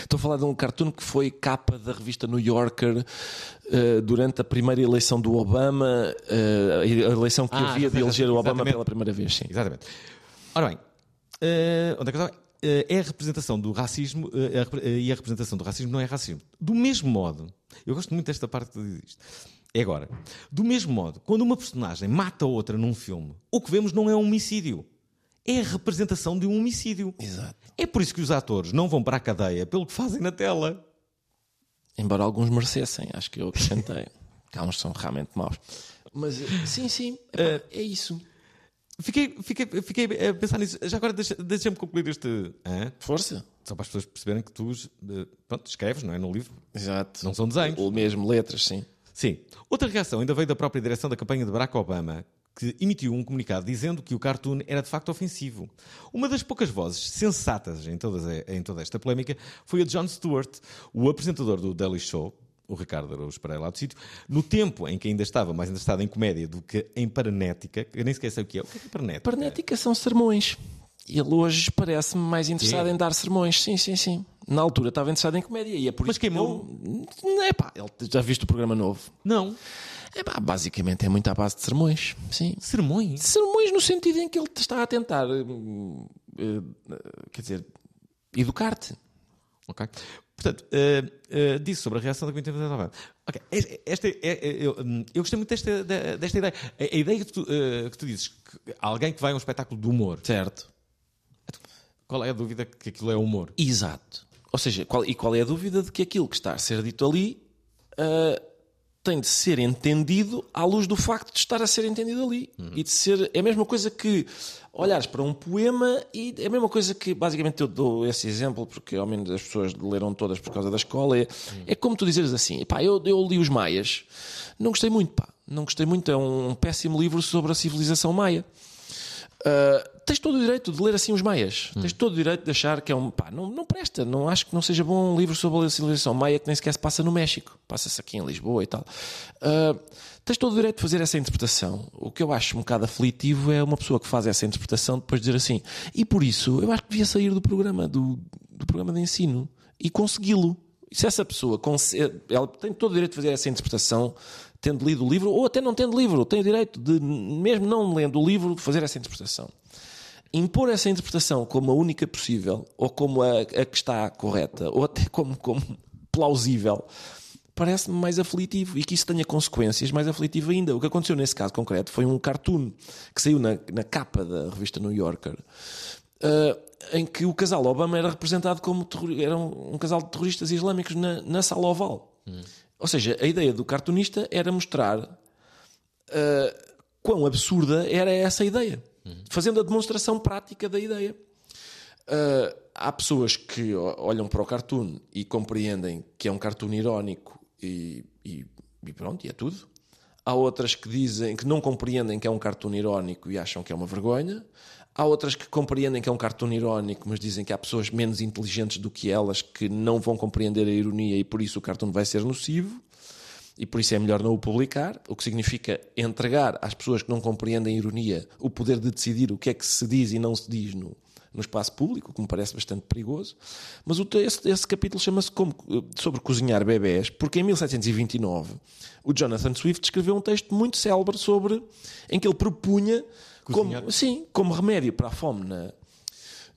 Estou a falar de um cartoon que foi capa da revista New Yorker eh, durante a primeira eleição do Obama, eh, a eleição que Ah, havia de eleger o Obama pela primeira vez, sim. Exatamente. Ora bem, eh, onde é que eu estava? Eh, é a representação do racismo eh, eh, e a representação do racismo não é racismo. Do mesmo modo, eu gosto muito desta parte que tu dizes isto. É agora. Do mesmo modo, quando uma personagem mata outra num filme, o que vemos não é um homicídio. É a representação de um homicídio. Exato. É por isso que os atores não vão para a cadeia pelo que fazem na tela. Embora alguns merecessem, acho que eu acrescentei. que há uns que são realmente maus. Mas sim, sim, é isso. Fiquei, fiquei, fiquei a pensar nisso. Já agora deixa- deixa-me concluir este. hã? Força. Só para as pessoas perceberem que tu eh, pronto, escreves, não é? No livro. Exato. Não são desenhos. Ou mesmo letras, sim. Sim. Outra reação ainda veio da própria direção da campanha de Barack Obama, que emitiu um comunicado dizendo que o cartoon era de facto ofensivo. Uma das poucas vozes sensatas em, todas, em toda esta polémica foi a de Jon Stewart, o apresentador do Daily Show. O Ricardo Araújo para lá do sítio, no tempo em que ainda estava mais interessado em comédia do que em paranética, eu nem sequer sei o que é. O que é, que é paranética? Parnética são sermões. Ele hoje parece-me mais interessado Sim. em dar sermões. Sim, sim, sim. Na altura estava interessado em comédia e é por Mas isso que queimou? ele- Não é pá, ele já viste o programa novo? Não. É pá, basicamente é muito à base de sermões. Sim. Sermões? Sermões no sentido em que ele está a tentar, eh, eh, quer dizer, educar-te. Ok. Portanto, eh, eh, disse sobre a reação da comunidade internacional. Ok. Esta, é- é- eu, hum, eu gostei muito desta, da- desta ideia. A, a ideia que tu, eh, que tu dizes, que alguém que vai a um espetáculo de humor, Certo. qual é a dúvida que aquilo é humor? Exato. Ou seja, qual- e qual é a dúvida de que aquilo que está a ser dito ali tem de ser entendido à luz do facto de estar a ser entendido ali. E de ser. É a mesma coisa que olhares para um poema e é a mesma coisa que, basicamente, eu dou esse exemplo porque ao menos as pessoas leram todas por causa da escola. É, é como tu dizeres assim: pá, eu, eu li os Maias, não gostei muito, pá. Não gostei muito, é um péssimo livro sobre a civilização maia. Uh, tens todo o direito de ler assim os maias. Tens todo o direito de achar que é um. Pá, não, não presta. Não acho que não seja bom um livro sobre a civilização maia que nem sequer se passa no México. Passa-se aqui em Lisboa e tal. Uh, tens todo o direito de fazer essa interpretação. O que eu acho um bocado aflitivo é uma pessoa que faz essa interpretação depois dizer assim. E por isso eu acho que devia sair do programa, do, do programa de ensino e consegui-lo. E se essa pessoa ela tem todo o direito de fazer essa interpretação, tendo lido o livro, ou até não tendo livro, tem o direito de, mesmo não lendo o livro, fazer essa interpretação. Impor essa interpretação como a única possível, ou como a, a que está correta, ou até como, como plausível, parece-me mais aflitivo e que isso tenha consequências mais aflitivo ainda. O que aconteceu nesse caso concreto foi um cartoon que saiu na, na capa da revista New Yorker. Uh, em que o casal Obama era representado como era um, um casal de terroristas islâmicos na, na sala oval. Ou seja, a ideia do cartunista era mostrar uh, quão absurda era essa ideia, fazendo a demonstração prática da ideia. Uh, há pessoas que olham para o cartoon e compreendem que é um cartoon irónico e, e- e pronto, e é tudo. Há outras que dizem que não compreendem que é um cartoon irónico e acham que é uma vergonha. Há outras que compreendem que é um cartoon irónico, mas dizem que há pessoas menos inteligentes do que elas que não vão compreender a ironia e por isso o cartoon vai ser nocivo e por isso é melhor não o publicar, o que significa entregar às pessoas que não compreendem a ironia o poder de decidir o que é que se diz e não se diz no, no espaço público, que me parece bastante perigoso. Mas o, esse, esse capítulo chama-se como- sobre cozinhar bebés, porque em 1729 o Jonathan Swift escreveu um texto muito célebre sobre em que ele propunha Cozinhar? como, sim, como remédio para a fome na,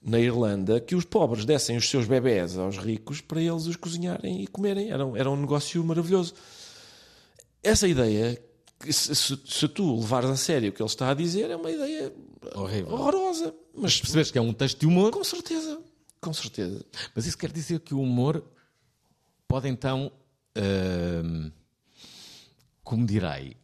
na Irlanda que os pobres dessem os seus bebés aos ricos para eles os cozinharem e comerem. Era um, era um negócio maravilhoso. Essa ideia, que se, se- se tu levares a sério o que ele está a dizer, é uma ideia Horrível. horrorosa. Mas Percebes que é um texto de humor, com certeza, com certeza. mas isso quer dizer que o humor pode então, hum, como direi,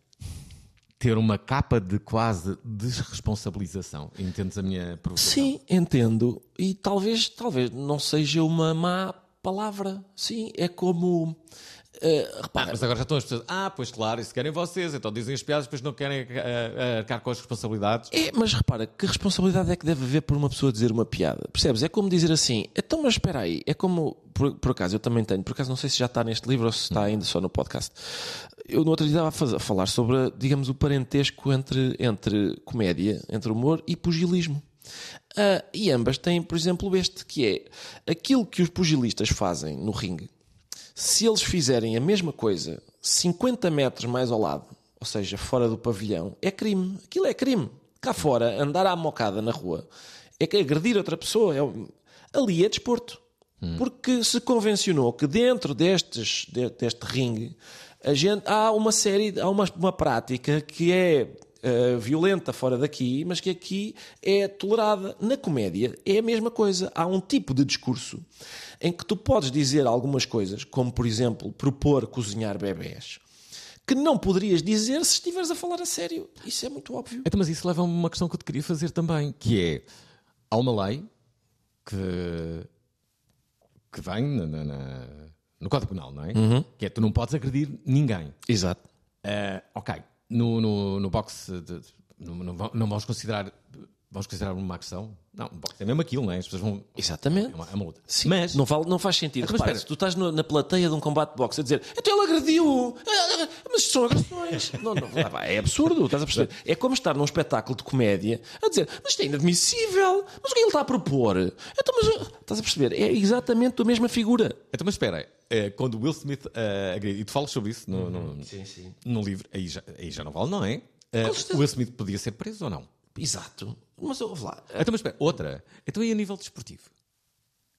ter uma capa de quase desresponsabilização. Entendes a minha provocação? Sim, entendo. E talvez, talvez não seja uma má palavra. Sim, é como. Eh, Ah, repara, mas agora já estão as pessoas. Ah, pois claro, isso querem vocês, então dizem as piadas, depois não querem ah, arcar com as responsabilidades. É, mas repara, que responsabilidade é que deve haver por uma pessoa dizer uma piada? Percebes? É como dizer assim, então, mas espera aí, é como, por, por acaso, eu também tenho, por acaso não sei se já está neste livro ou se está ainda só no podcast. Eu no outro dia estava a, faz- a falar sobre, digamos, o parentesco entre, entre comédia, entre humor e pugilismo. Ah, e ambas têm, por exemplo, este, que é aquilo que os pugilistas fazem no ringue, se eles fizerem a mesma coisa 50 metros mais ao lado, ou seja, fora do pavilhão, é crime. Aquilo é crime. Cá fora, andar à mocada na rua é que agredir outra pessoa. É ali é desporto. Porque se convencionou que dentro destes, de- deste ringue a gente, há uma série, há uma, uma prática que é eh, violenta fora daqui, mas que aqui é tolerada. Na comédia é a mesma coisa. Há um tipo de discurso em que tu podes dizer algumas coisas, como por exemplo propor cozinhar bebés, que não poderias dizer se estiveres a falar a sério. Isso é muito óbvio. Então, mas isso leva a uma questão que eu te queria fazer também, que é há uma lei que, que vem na- na- no Código Penal, não é? Que é tu não podes agredir ninguém. Exato. Ah, ok, no, no, no boxe de- de- não, não, va- não vamos considerar vamos considerar uma agressão? Não, boxe é mesmo aquilo, não é? As pessoas vão. Exatamente. É uma, é uma luta. Sim, Mas não, vale, não faz sentido. Então, mas Repara, espera. se tu estás no- na plateia de um combate de boxe a dizer então ele agrediu, Ah, mas são agressões. não, não, é absurdo, estás a perceber? É como estar num espetáculo de comédia a dizer mas isto é inadmissível, mas o que é ele está a propor? Então, mas, estás a perceber? É exatamente a mesma figura. Então, mas espera, é, quando Will Smith uh, agride, e tu falas sobre isso no, no, Sim, sim. no livro, aí já, aí já não vale, não é? Uh. Will Smith podia ser preso ou não? Exato. Mas ouve lá. Então, mas espera, outra. Então, e a nível desportivo?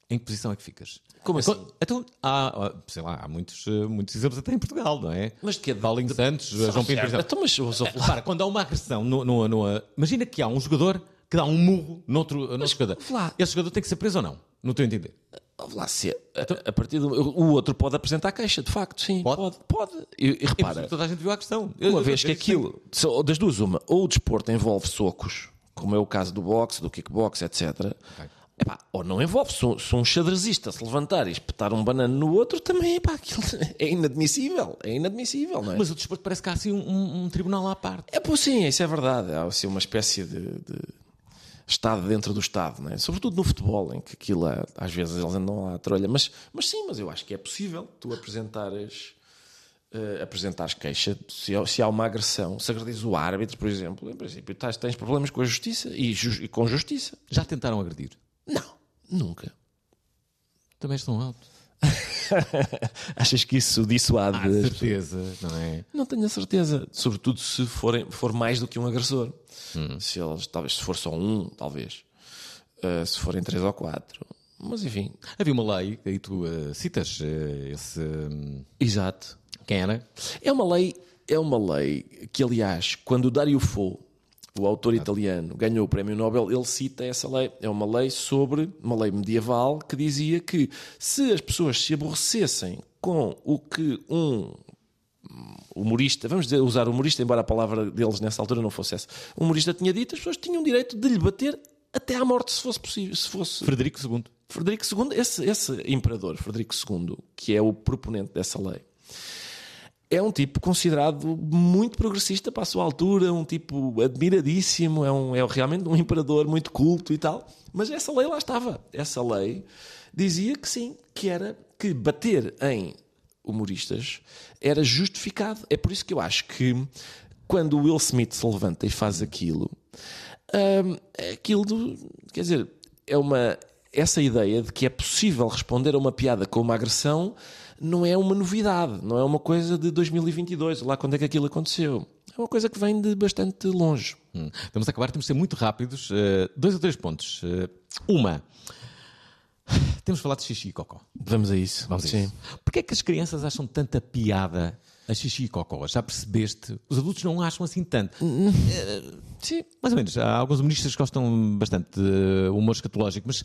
Em que posição é que ficas? Como assim? Então, há, há, sei lá, há muitos, uh, muitos exemplos até em Portugal, não é? Mas de quê? Valim Santos, uh, João Pinto. Então, mas. Repara, quando há uma agressão, no, no, no- imagina que há um jogador que dá um murro noutro, noutro jogador. lá. Esse jogador tem que ser preso ou não? No teu entender? Lá, se a, a partir do, o outro pode apresentar queixa, de facto, sim. Pode? Pode. pode. E, e repara, toda a gente viu a questão. Uma vez que aquilo, só- das duas, uma, ou o desporto envolve socos, como é o caso do boxe, do kickbox, etc. Epá, ou não envolve. Se um, se um xadrezista se levantar e espetar um banano no outro, também epá, é inadmissível. É inadmissível, não é? Mas o desporto parece que há assim um, um- um tribunal à parte. É, pô, sim, isso é verdade. Há assim, uma espécie de, de Estado dentro do Estado, não é? sobretudo no futebol, em que aquilo é- às vezes eles andam à trolha. Mas, mas sim, mas eu acho que é possível tu apresentares, eh, apresentares queixa se, há- se há uma agressão. Se agredires o árbitro, por exemplo, em princípio tens, tens problemas com a justiça e, ju- e com justiça. Já tentaram agredir? Não, nunca. Também estão alto. Achas que isso dissuade? As certeza, não é? Não tenho a certeza. Sobretudo se forem, for mais do que um agressor. Hum. Se eles, talvez, se for só um, talvez. Uh, se forem três ou quatro. Mas enfim. Havia uma lei, aí tu uh, citas uh, esse. hum, Exato. quem era? É uma lei, é uma lei que, aliás, quando o Dario Fo, o autor italiano, ganhou o prémio Nobel, ele cita essa lei. É uma lei sobre, uma lei medieval, que dizia que se as pessoas se aborrecessem com o que um humorista, vamos dizer, usar humorista, embora a palavra deles nessa altura não fosse essa, um humorista tinha dito, as pessoas tinham direito de lhe bater até à morte, se fosse possível, se fosse Frederico II. Frederico II, esse, esse imperador, Frederico II, que é o proponente dessa lei, é um tipo considerado muito progressista para a sua altura, um tipo admiradíssimo, é, um, é realmente um imperador muito culto e tal. Mas essa lei lá estava. Essa lei dizia que sim, que era que bater em humoristas era justificado. É por isso que eu acho que quando o Will Smith se levanta e faz aquilo, hum, aquilo, do- quer dizer, é uma essa ideia de que é possível responder a uma piada com uma agressão não é uma novidade, não é uma coisa de 2022, lá quando é que aquilo aconteceu. É uma coisa que vem de bastante longe. Hum. Estamos a acabar, temos de ser muito rápidos. Uh, dois ou três pontos. Uh, uma. Temos falado de xixi e cocó. Vamos a isso. Vamos a Sim. isso. Porquê é que as crianças acham tanta piada a xixi e cocó? Já percebeste? Os adultos não acham assim tanto. Sim. Mais ou menos. Há alguns humoristas que gostam bastante de humor escatológico, mas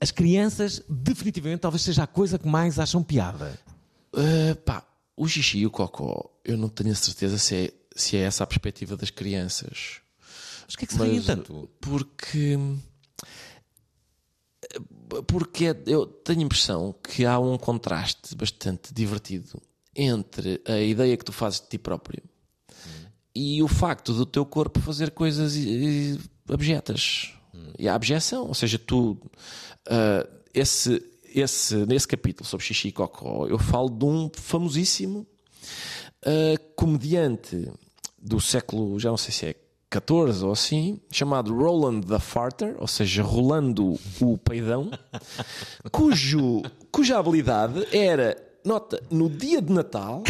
as crianças, definitivamente, talvez seja a coisa que mais acham piada. Uh, pá, o xixi e o cocó, eu não tenho a certeza se é, se é essa a perspectiva das crianças. Mas o que é que se Mas, tanto? Porque. Porque é- eu tenho a impressão que há um contraste bastante divertido entre a ideia que tu fazes de ti próprio e o facto do teu corpo fazer coisas eh, abjetas. E a abjeção, ou seja, tu. ah, esse, esse, nesse capítulo sobre xixi e cocó, eu falo de um famosíssimo ah, comediante do século, já não sei se é 14 ou assim, chamado Roland the Farter, ou seja, Rolando o Peidão, cujo, cuja habilidade era, nota, no dia de Natal,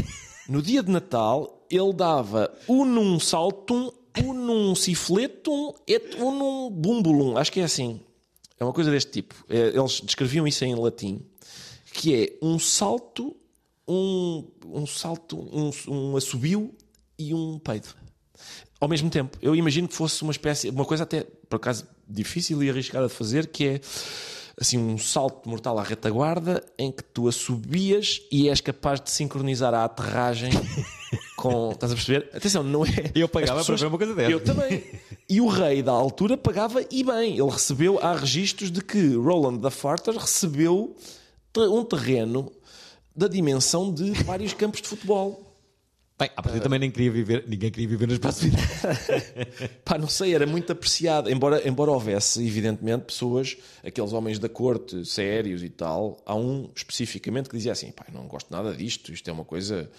no dia de Natal, ele dava unum saltum, unum cifletum et unum bumbulum, acho que é assim. É uma coisa deste tipo. É, Eles descreviam isso em latim, que é um salto, um, um salto, um, um assobio e um peido. Ao mesmo tempo. Eu imagino que fosse uma espécie, uma coisa até, por acaso, difícil e arriscada de fazer, que é assim um salto mortal à retaguarda em que tu assobias e és capaz de sincronizar a aterragem com. Estás a perceber? Atenção, não é. Eu pagava as para ver uma coisa dessas. Eu também. E o rei da altura pagava e bem. Ele recebeu, há registros de que Roland da Farter recebeu um terreno da dimensão de vários campos de futebol. Bem, a partir também nem queria viver, ninguém queria viver nas proximidades. Pá, não sei, era muito apreciado. Embora, embora houvesse, evidentemente, pessoas, aqueles homens da corte, sérios e tal, há um especificamente que dizia assim: pá, não gosto nada disto, isto é uma coisa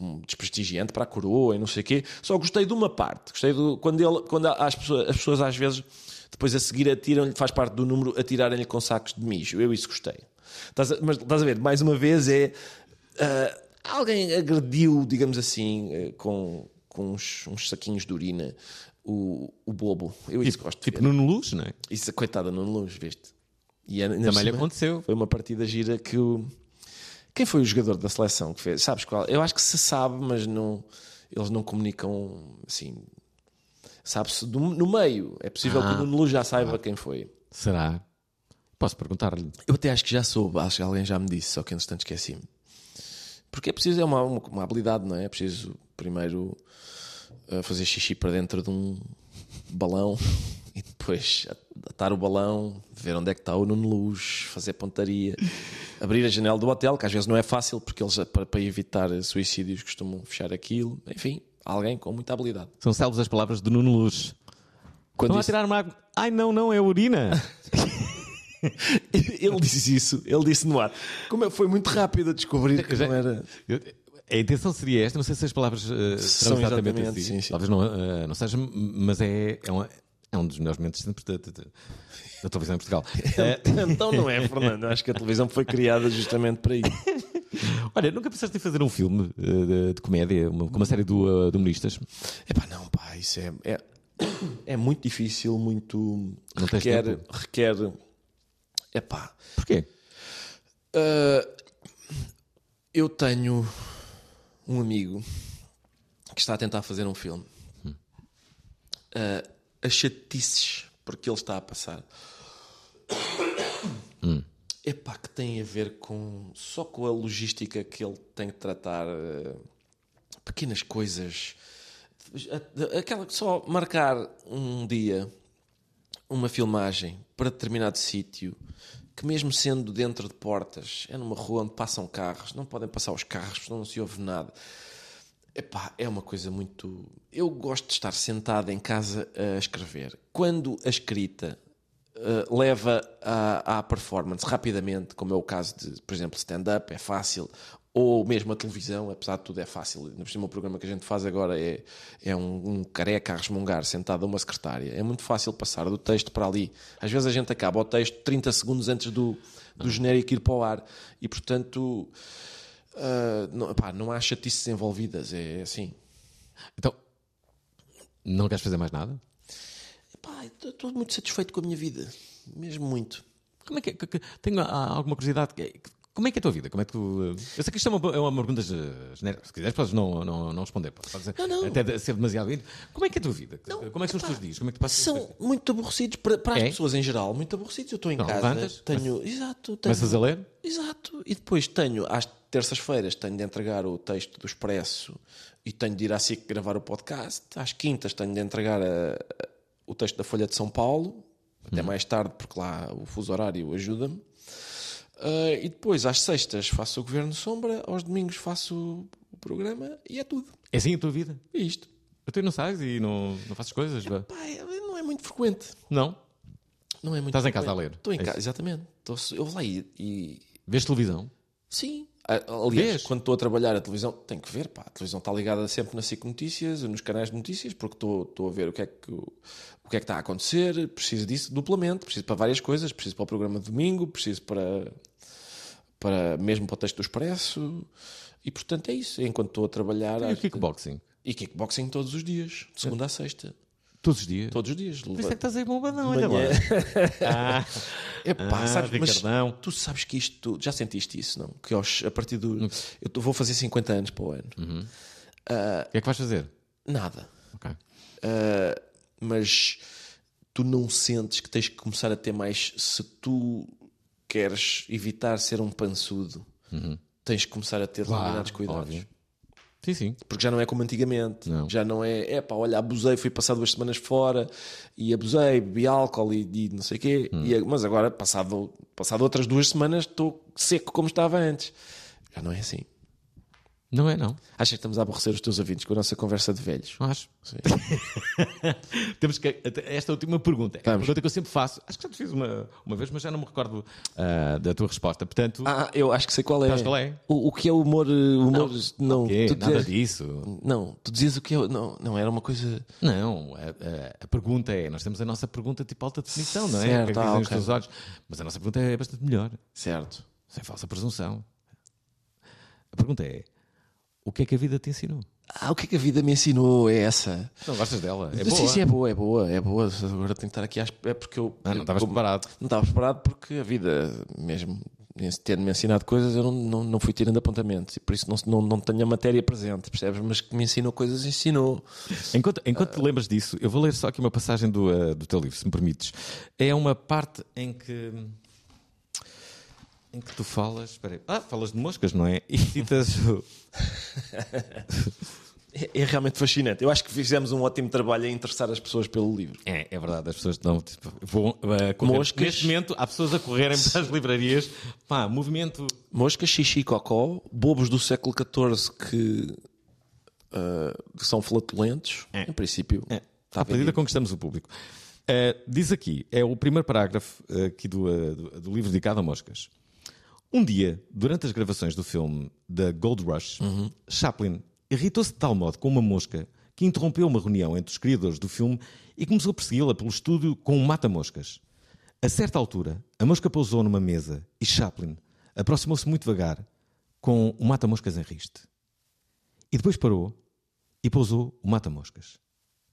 um, desprestigiante para a coroa e não sei o quê. Só gostei de uma parte. Gostei do, quando, ele, quando as, pessoas, as pessoas às vezes, depois a seguir, atiram-lhe, faz parte do número, atirarem-lhe com sacos de mijo. Eu isso gostei. Estás a- mas estás a ver, mais uma vez é. ah, alguém agrediu, digamos assim, eh, com, com uns, uns saquinhos de urina o, o bobo. Eu isso gosto. de Tipo. Nuno Luz, não é? Isso, coitada, não luz, viste? E Também lhe aconteceu. Foi uma partida gira que o. Quem foi o jogador da seleção que fez? Sabes qual? Eu acho que se sabe, mas não, eles não comunicam assim. Sabe-se no meio. É possível que o Nuno Luz já saiba quem foi. Será? Posso perguntar-lhe. Eu até acho que já soube, acho que alguém já me disse, só que entretanto esqueci-me. Porque é preciso, é uma, uma, uma habilidade, não é? É preciso primeiro uh, fazer xixi para dentro de um balão e depois atar o balão, ver onde é que está o Nuno Luz, fazer pontaria, abrir a janela do hotel, que às vezes não é fácil, porque eles, para, evitar suicídios, costumam fechar aquilo. Enfim, alguém com muita habilidade. São célebres as palavras de Nuno Luz. Quando Estão a disse- tirar uma água. Ai, não, não, é urina. ele disse isso, ele disse no ar. Como é- foi muito rápido a descobrir que não era. A intenção seria esta, não sei se as palavras uh, São serão exatamente, exatamente, assim. sim, sim. Talvez não, uh, não seja, mas é, é, uma- é um dos melhores momentos sempre da, da- da televisão em Portugal. Eh, Então não é, Fernando. Acho que a televisão foi criada justamente para isso. olha, nunca pensaste em fazer um filme uh, de, de comédia, uma, com uma série de, uh, de humoristas? Epá, não, pá, isso é, é, é muito difícil, muito. Não requer. tempo? requer epá, Porquê? ah, eu tenho um amigo que está a tentar fazer um filme. Ah, as chatices porque ele está a passar. Epá, que tem a ver com só com a logística que ele tem que tratar eh, pequenas coisas. Aquela que só marcar um dia uma filmagem para determinado sítio que mesmo sendo dentro de portas é numa rua onde passam carros não podem passar os carros não se ouve nada Epá, é uma coisa muito. Eu gosto de estar sentado em casa a escrever. Quando a escrita eh, leva à, performance rapidamente, como é o caso de, por exemplo, stand-up, é fácil, ou mesmo a televisão, apesar de tudo, é fácil. Por cima, programa que a gente faz agora é, é um, um careca a resmungar sentado a uma secretária. É muito fácil passar do texto para ali. Às vezes a gente acaba o texto 30 segundos antes do, do genérico ir para o ar. E portanto. Uh, não, pá, não há chatices envolvidas, é assim. Então, não queres fazer mais nada? Estou muito satisfeito com a minha vida, mesmo muito. Como é que, que- que- tenho ah, alguma curiosidade. Como é que é a tua vida? Como é que tu. eh, Eu sei que isto é uma, é uma pergunta genérica. Se quiseres, podes não, não, não responder. Podes dizer, Não, não. Até ser demasiado. íntimo. Como é que é a tua vida? Como é que são os teus dias? Como é que tu passas São muito aborrecidos para, para as É? pessoas em geral, muito aborrecidos. Eu estou em Não, casa, levantas, tenho. Exato, tenho, Começas a ler? Exato. E depois tenho, às terças-feiras, tenho de entregar o texto do Expresso e tenho de ir à SIC gravar o podcast. Às quintas, tenho de entregar a- a- o texto da Folha de São Paulo, até mais tarde, porque lá o fuso horário ajuda-me. Ah, e depois, às sextas, faço o Governo Sombra, aos domingos, faço o programa e é tudo. É assim a tua vida? É isto. Tu não sais e não, não fazes coisas? vá? Pá, é- não é muito frequente. Não? Não é muito Estás em casa frequente. a ler? Estou em É casa, exatamente. Estou, eu vou lá e, e- Vês televisão? Sim. Aliás, Vês? quando estou a trabalhar a televisão, tenho que ver, pá. A televisão está ligada sempre na SIC Notícias, nos canais de notícias, porque estou, estou a ver o que, é que, o que é que está a acontecer, preciso disso duplamente, preciso para várias coisas, preciso para o programa de domingo, preciso para, para mesmo para o texto do Expresso, e portanto é isso. Enquanto estou a trabalhar. E o kickboxing? E kickboxing todos os dias, de segunda a sexta. Todos os dias? Todos os dias. Por isso é que estás aí bombadão, olha lá. Ah, Epá, Ah, sabes, mas Ricardão. tu sabes que isto, já sentiste isso, não? Que aos, a partir do. Eu vou fazer 50 anos para o ano. o que é que vais fazer? Nada. Ok. Uh, mas tu não sentes que tens que começar a ter mais. Se tu queres evitar ser um pançudo, tens que começar a ter determinados cuidados. óbvio. Sim, sim. Porque já não é como antigamente. Não. Já não é, é pá, olha, abusei, fui passar duas semanas fora e abusei, bebi álcool e, e não sei o quê. Hum. E- mas agora, passado, passado outras duas semanas, estou seco como estava antes. Já não é assim. Não é, não. Achas que estamos a aborrecer os teus ouvintes com a nossa conversa de velhos? Não acho. Sim. Temos que. Esta última pergunta. É a pergunta que eu sempre faço. Acho que já te fiz uma, uma vez, mas já não me recordo ah, da tua resposta. Portanto, Ah, eu acho que sei qual é. Qual é? O, o que é o humor. eh, Humor não, o quê? tu nada disso. Não, tu dizias o que é. Não, não era uma coisa. Não, a, a- pergunta é: nós temos a nossa pergunta tipo alta definição, não é? Certo, é ah, dizem os olhos? Mas a nossa pergunta é bastante melhor. Certo. Sem falsa presunção. A pergunta é: o que é que a vida te ensinou? Ah, o que é que a vida me ensinou? É essa. Não gostas dela? É sim, boa. sim, é boa, é boa, é boa. Agora tenho que estar aqui. às- É porque eu. Ah, não estavas preparado. Não estava preparado porque a vida, mesmo tendo-me ensinado coisas, eu não, não, não fui tirando apontamentos e por isso não, não, não tenho a matéria presente, percebes? Mas que me ensinou coisas, ensinou. Enquanto, enquanto te lembras disso, eu vou ler só aqui uma passagem do, eh, do teu livro, se me permites. É uma parte em que. Em que tu falas. Espera aí. Ah, falas de moscas, não é? E citas. o- É, é realmente fascinante. Eu acho que fizemos um ótimo trabalho em interessar as pessoas pelo livro. É, é verdade, as pessoas estão. Tipo, vão, a correr. Moscas. Neste momento, há pessoas a correrem para as livrarias. Pá, movimento. Moscas, xixi, cocó, bobos do século XIV que ah, são flatulentos. É. Em princípio, É, está à medida conquistamos o público. Eh, diz aqui, é o primeiro parágrafo aqui do, do, do livro dedicado a moscas. Um dia, durante as gravações do filme The Gold Rush, Chaplin irritou-se de tal modo com uma mosca que interrompeu uma reunião entre os criadores do filme e começou a persegui-la pelo estúdio com um mata-moscas. A certa altura, a mosca pousou numa mesa e Chaplin aproximou-se muito devagar com o mata-moscas em riste. E depois parou e pousou o mata-moscas.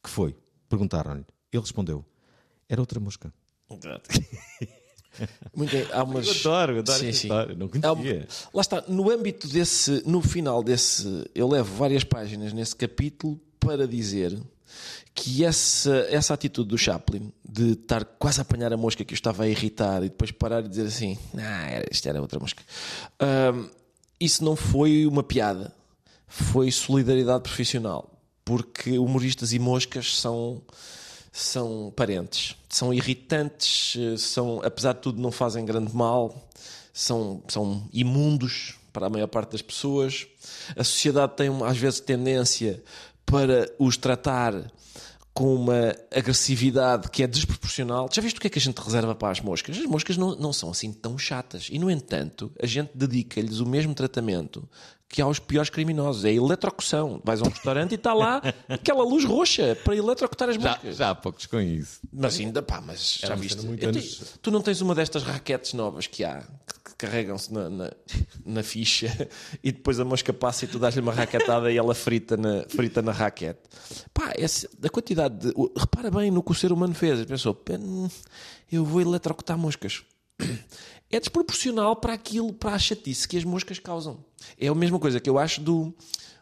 Que foi? Perguntaram-lhe. Ele respondeu: Era outra mosca. Muito há umas... Eu adoro, adoro Sim, sim. história, não Há um- conhecia. Lá está, no âmbito desse, no final desse, eu levo várias páginas nesse capítulo para dizer que essa, essa atitude do Chaplin de estar quase a apanhar a mosca que o estava a irritar e depois parar e dizer assim, ah, era, isto era outra mosca. Ahm, isso não foi uma piada, foi solidariedade profissional, porque humoristas e moscas são são parentes, são irritantes, eh, são, apesar de tudo, não fazem grande mal, são, são imundos para a maior parte das pessoas. A sociedade tem, às vezes, tendência para os tratar com uma agressividade que é desproporcional. Já viste o que é que a gente reserva para as moscas? As moscas não, não são assim tão chatas. E, no entanto, a gente dedica-lhes o mesmo tratamento que aos piores criminosos. É a eletrocução. Vais a um restaurante e está lá aquela luz roxa para eletrocutar as Já, moscas. já há poucos com isso. Mas ainda, pá, mas já viste? Eu anos- te- tu não tens uma destas raquetes novas que há, que, que carregam-se na, na, na ficha e depois a mosca passa e tu dás-lhe uma raquetada e ela frita na, frita na raquete. Pá, essa, a quantidade de. Repara bem no que o ser humano fez. Pensou, "Pá, hum, eu vou eletrocutar moscas. É desproporcional para aquilo, para a chatice que as moscas causam. É a mesma coisa que eu acho do,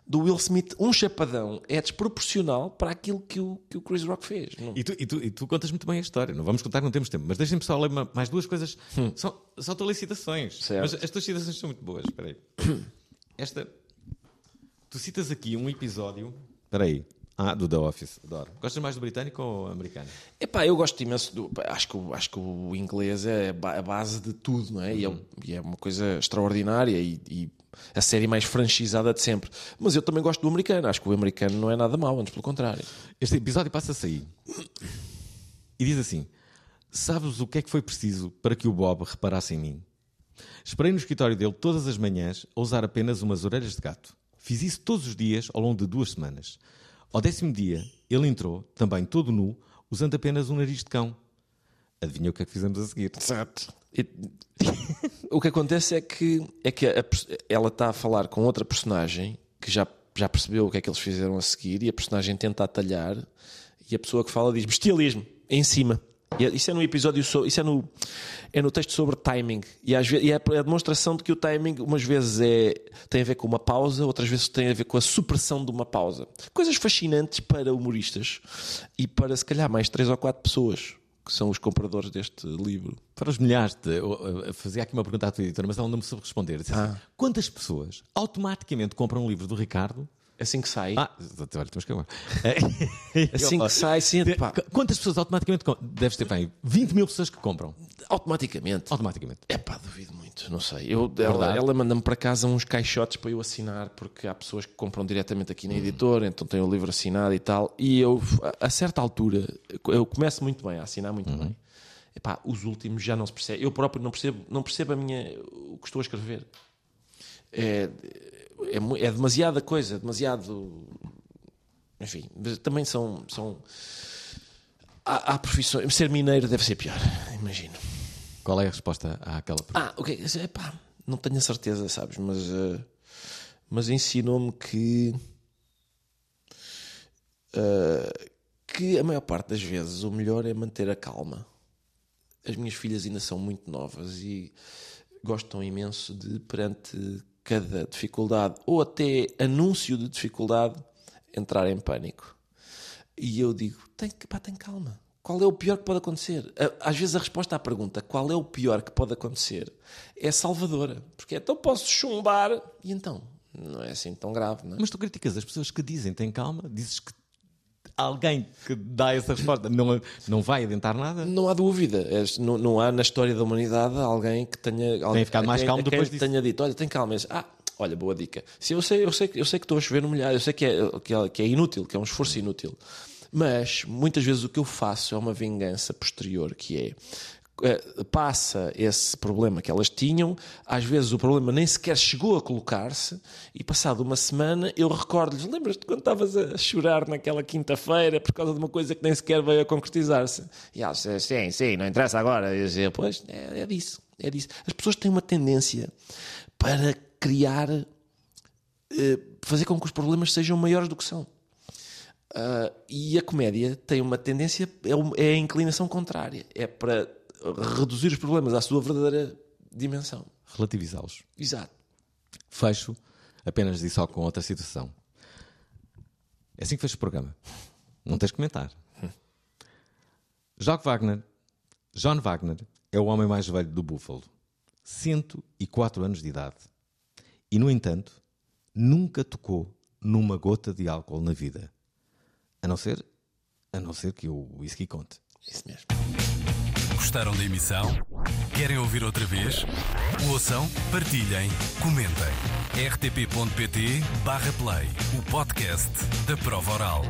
do Will Smith, um chapadão. É desproporcional para aquilo que o, que o Chris Rock fez. E tu, e, tu, e tu contas muito bem a história. Não vamos contar, não temos tempo. Mas deixem-me só ler mais duas coisas. São, são tuas citações. Certo. Mas as tuas citações são muito boas. Espera aí. Esta. Tu citas aqui um episódio. Espera aí. Ah, do The Office. Adoro. Gostas mais do britânico ou americano? Epá, eu gosto imenso do. Acho que, o- acho que o inglês é a base de tudo, não é? E, é, e é uma coisa extraordinária e, e a série mais franchizada de sempre. Mas eu também gosto do americano. Acho que o americano não é nada mau, antes pelo contrário. Este episódio passa-se aí. E diz assim: Sabes o que é que foi preciso para que o Bob reparasse em mim? Esperei no escritório dele todas as manhãs a usar apenas umas orelhas de gato. Fiz isso todos os dias ao longo de duas semanas. Ao décimo dia, ele entrou, também todo nu, usando apenas um nariz de cão. Adivinha o que é que fizemos a seguir? Exato. o que acontece é que, é que a ela está a falar com outra personagem que já, já percebeu o que é que eles fizeram a seguir e a personagem tenta atalhar E a pessoa que fala diz bestialismo, em cima. E é- isso é no episódio, so- isso é no, é no texto sobre timing. E, às vezes, e é a demonstração de que o timing, umas vezes, é, tem a ver com uma pausa, outras vezes tem a ver com a supressão de uma pausa. Coisas fascinantes para humoristas e para, se calhar, mais três ou quatro pessoas que são os compradores deste livro. Para os milhares de. fazia aqui uma pergunta à tua editora, mas ela não me soube responder. Assim, Quantas pessoas automaticamente compram um livro do Ricardo? Assim que sai. Ah, olha, temos que agora. Assim que sai, sim, pá. Quantas pessoas automaticamente. com- Deves ter bem 20 mil pessoas que compram. Automaticamente. Automaticamente. É pá, duvido muito, não sei. Eu, ela Verdade. ela manda-me para casa uns caixotes para eu assinar, porque há pessoas que compram diretamente aqui na editora, então tem o livro assinado e tal. E eu, a a certa altura, eu começo muito bem, a assinar muito bem. Epá, os últimos já não se percebe. Eu próprio não percebo, não percebo a minha, o que estou a escrever. É, é, é demasiada coisa, demasiado. Enfim, também são. são há, há profissões. Ser mineiro deve ser pior, imagino. Qual é a resposta àquela pergunta? Ah, ok. Epá, não tenho a certeza, sabes? Mas, eh, mas ensinou-me que. eh, que a maior parte das vezes o melhor é manter a calma. As minhas filhas ainda são muito novas e gostam imenso de, perante cada dificuldade ou até anúncio de dificuldade, entrar em pânico. E eu digo: tem, que- pá, tem calma. Qual é o pior que pode acontecer? Às vezes a resposta à pergunta qual é o pior que pode acontecer é salvadora. Porque é, então posso chumbar e então não é assim tão grave, não é? Mas tu criticas as pessoas que dizem tem calma, dizes que alguém que dá essa resposta não, não vai adiantar nada. Não há dúvida. És- Não, não há na história da humanidade alguém que tenha, alguém, ficado mais a quem- calmo depois disso. tenha dito: olha, tem calma. Esse, Ah, olha, boa dica. Se eu, sei, eu, sei, eu sei que estou a chover no molhado, eu sei que é, que, é, que é inútil, que é um esforço inútil. Mas muitas vezes o que eu faço é uma vingança posterior, que é. eh, Passa esse problema que elas tinham, às vezes o problema nem sequer chegou a colocar-se, e passado uma semana eu recordo-lhes: lembras-te quando estavas a chorar naquela quinta-feira por causa de uma coisa que nem sequer veio a concretizar-se? E elas, sim, sim, não interessa agora. E eu dizia, pois, é, é disso, é disso. As pessoas têm uma tendência para criar, eh, fazer com que os problemas sejam maiores do que são. Ah, e a comédia tem uma tendência, é, um- é a inclinação contrária. É para reduzir os problemas à sua verdadeira dimensão. Relativizá-los. Exato. Fecho apenas e só com outra situação. É assim que fecho o programa. Não tens de comentar. Jock Wagner, John Wagner, é o homem mais velho do Buffalo. 104 anos de idade. E, no entanto, nunca tocou numa gota de álcool na vida. A não ser, a não ser que o whisky conte. Isso mesmo. Gostaram da emissão? Querem ouvir outra vez? Ouçam, partilhem, comentem. rtp.pt/play o podcast da prova oral.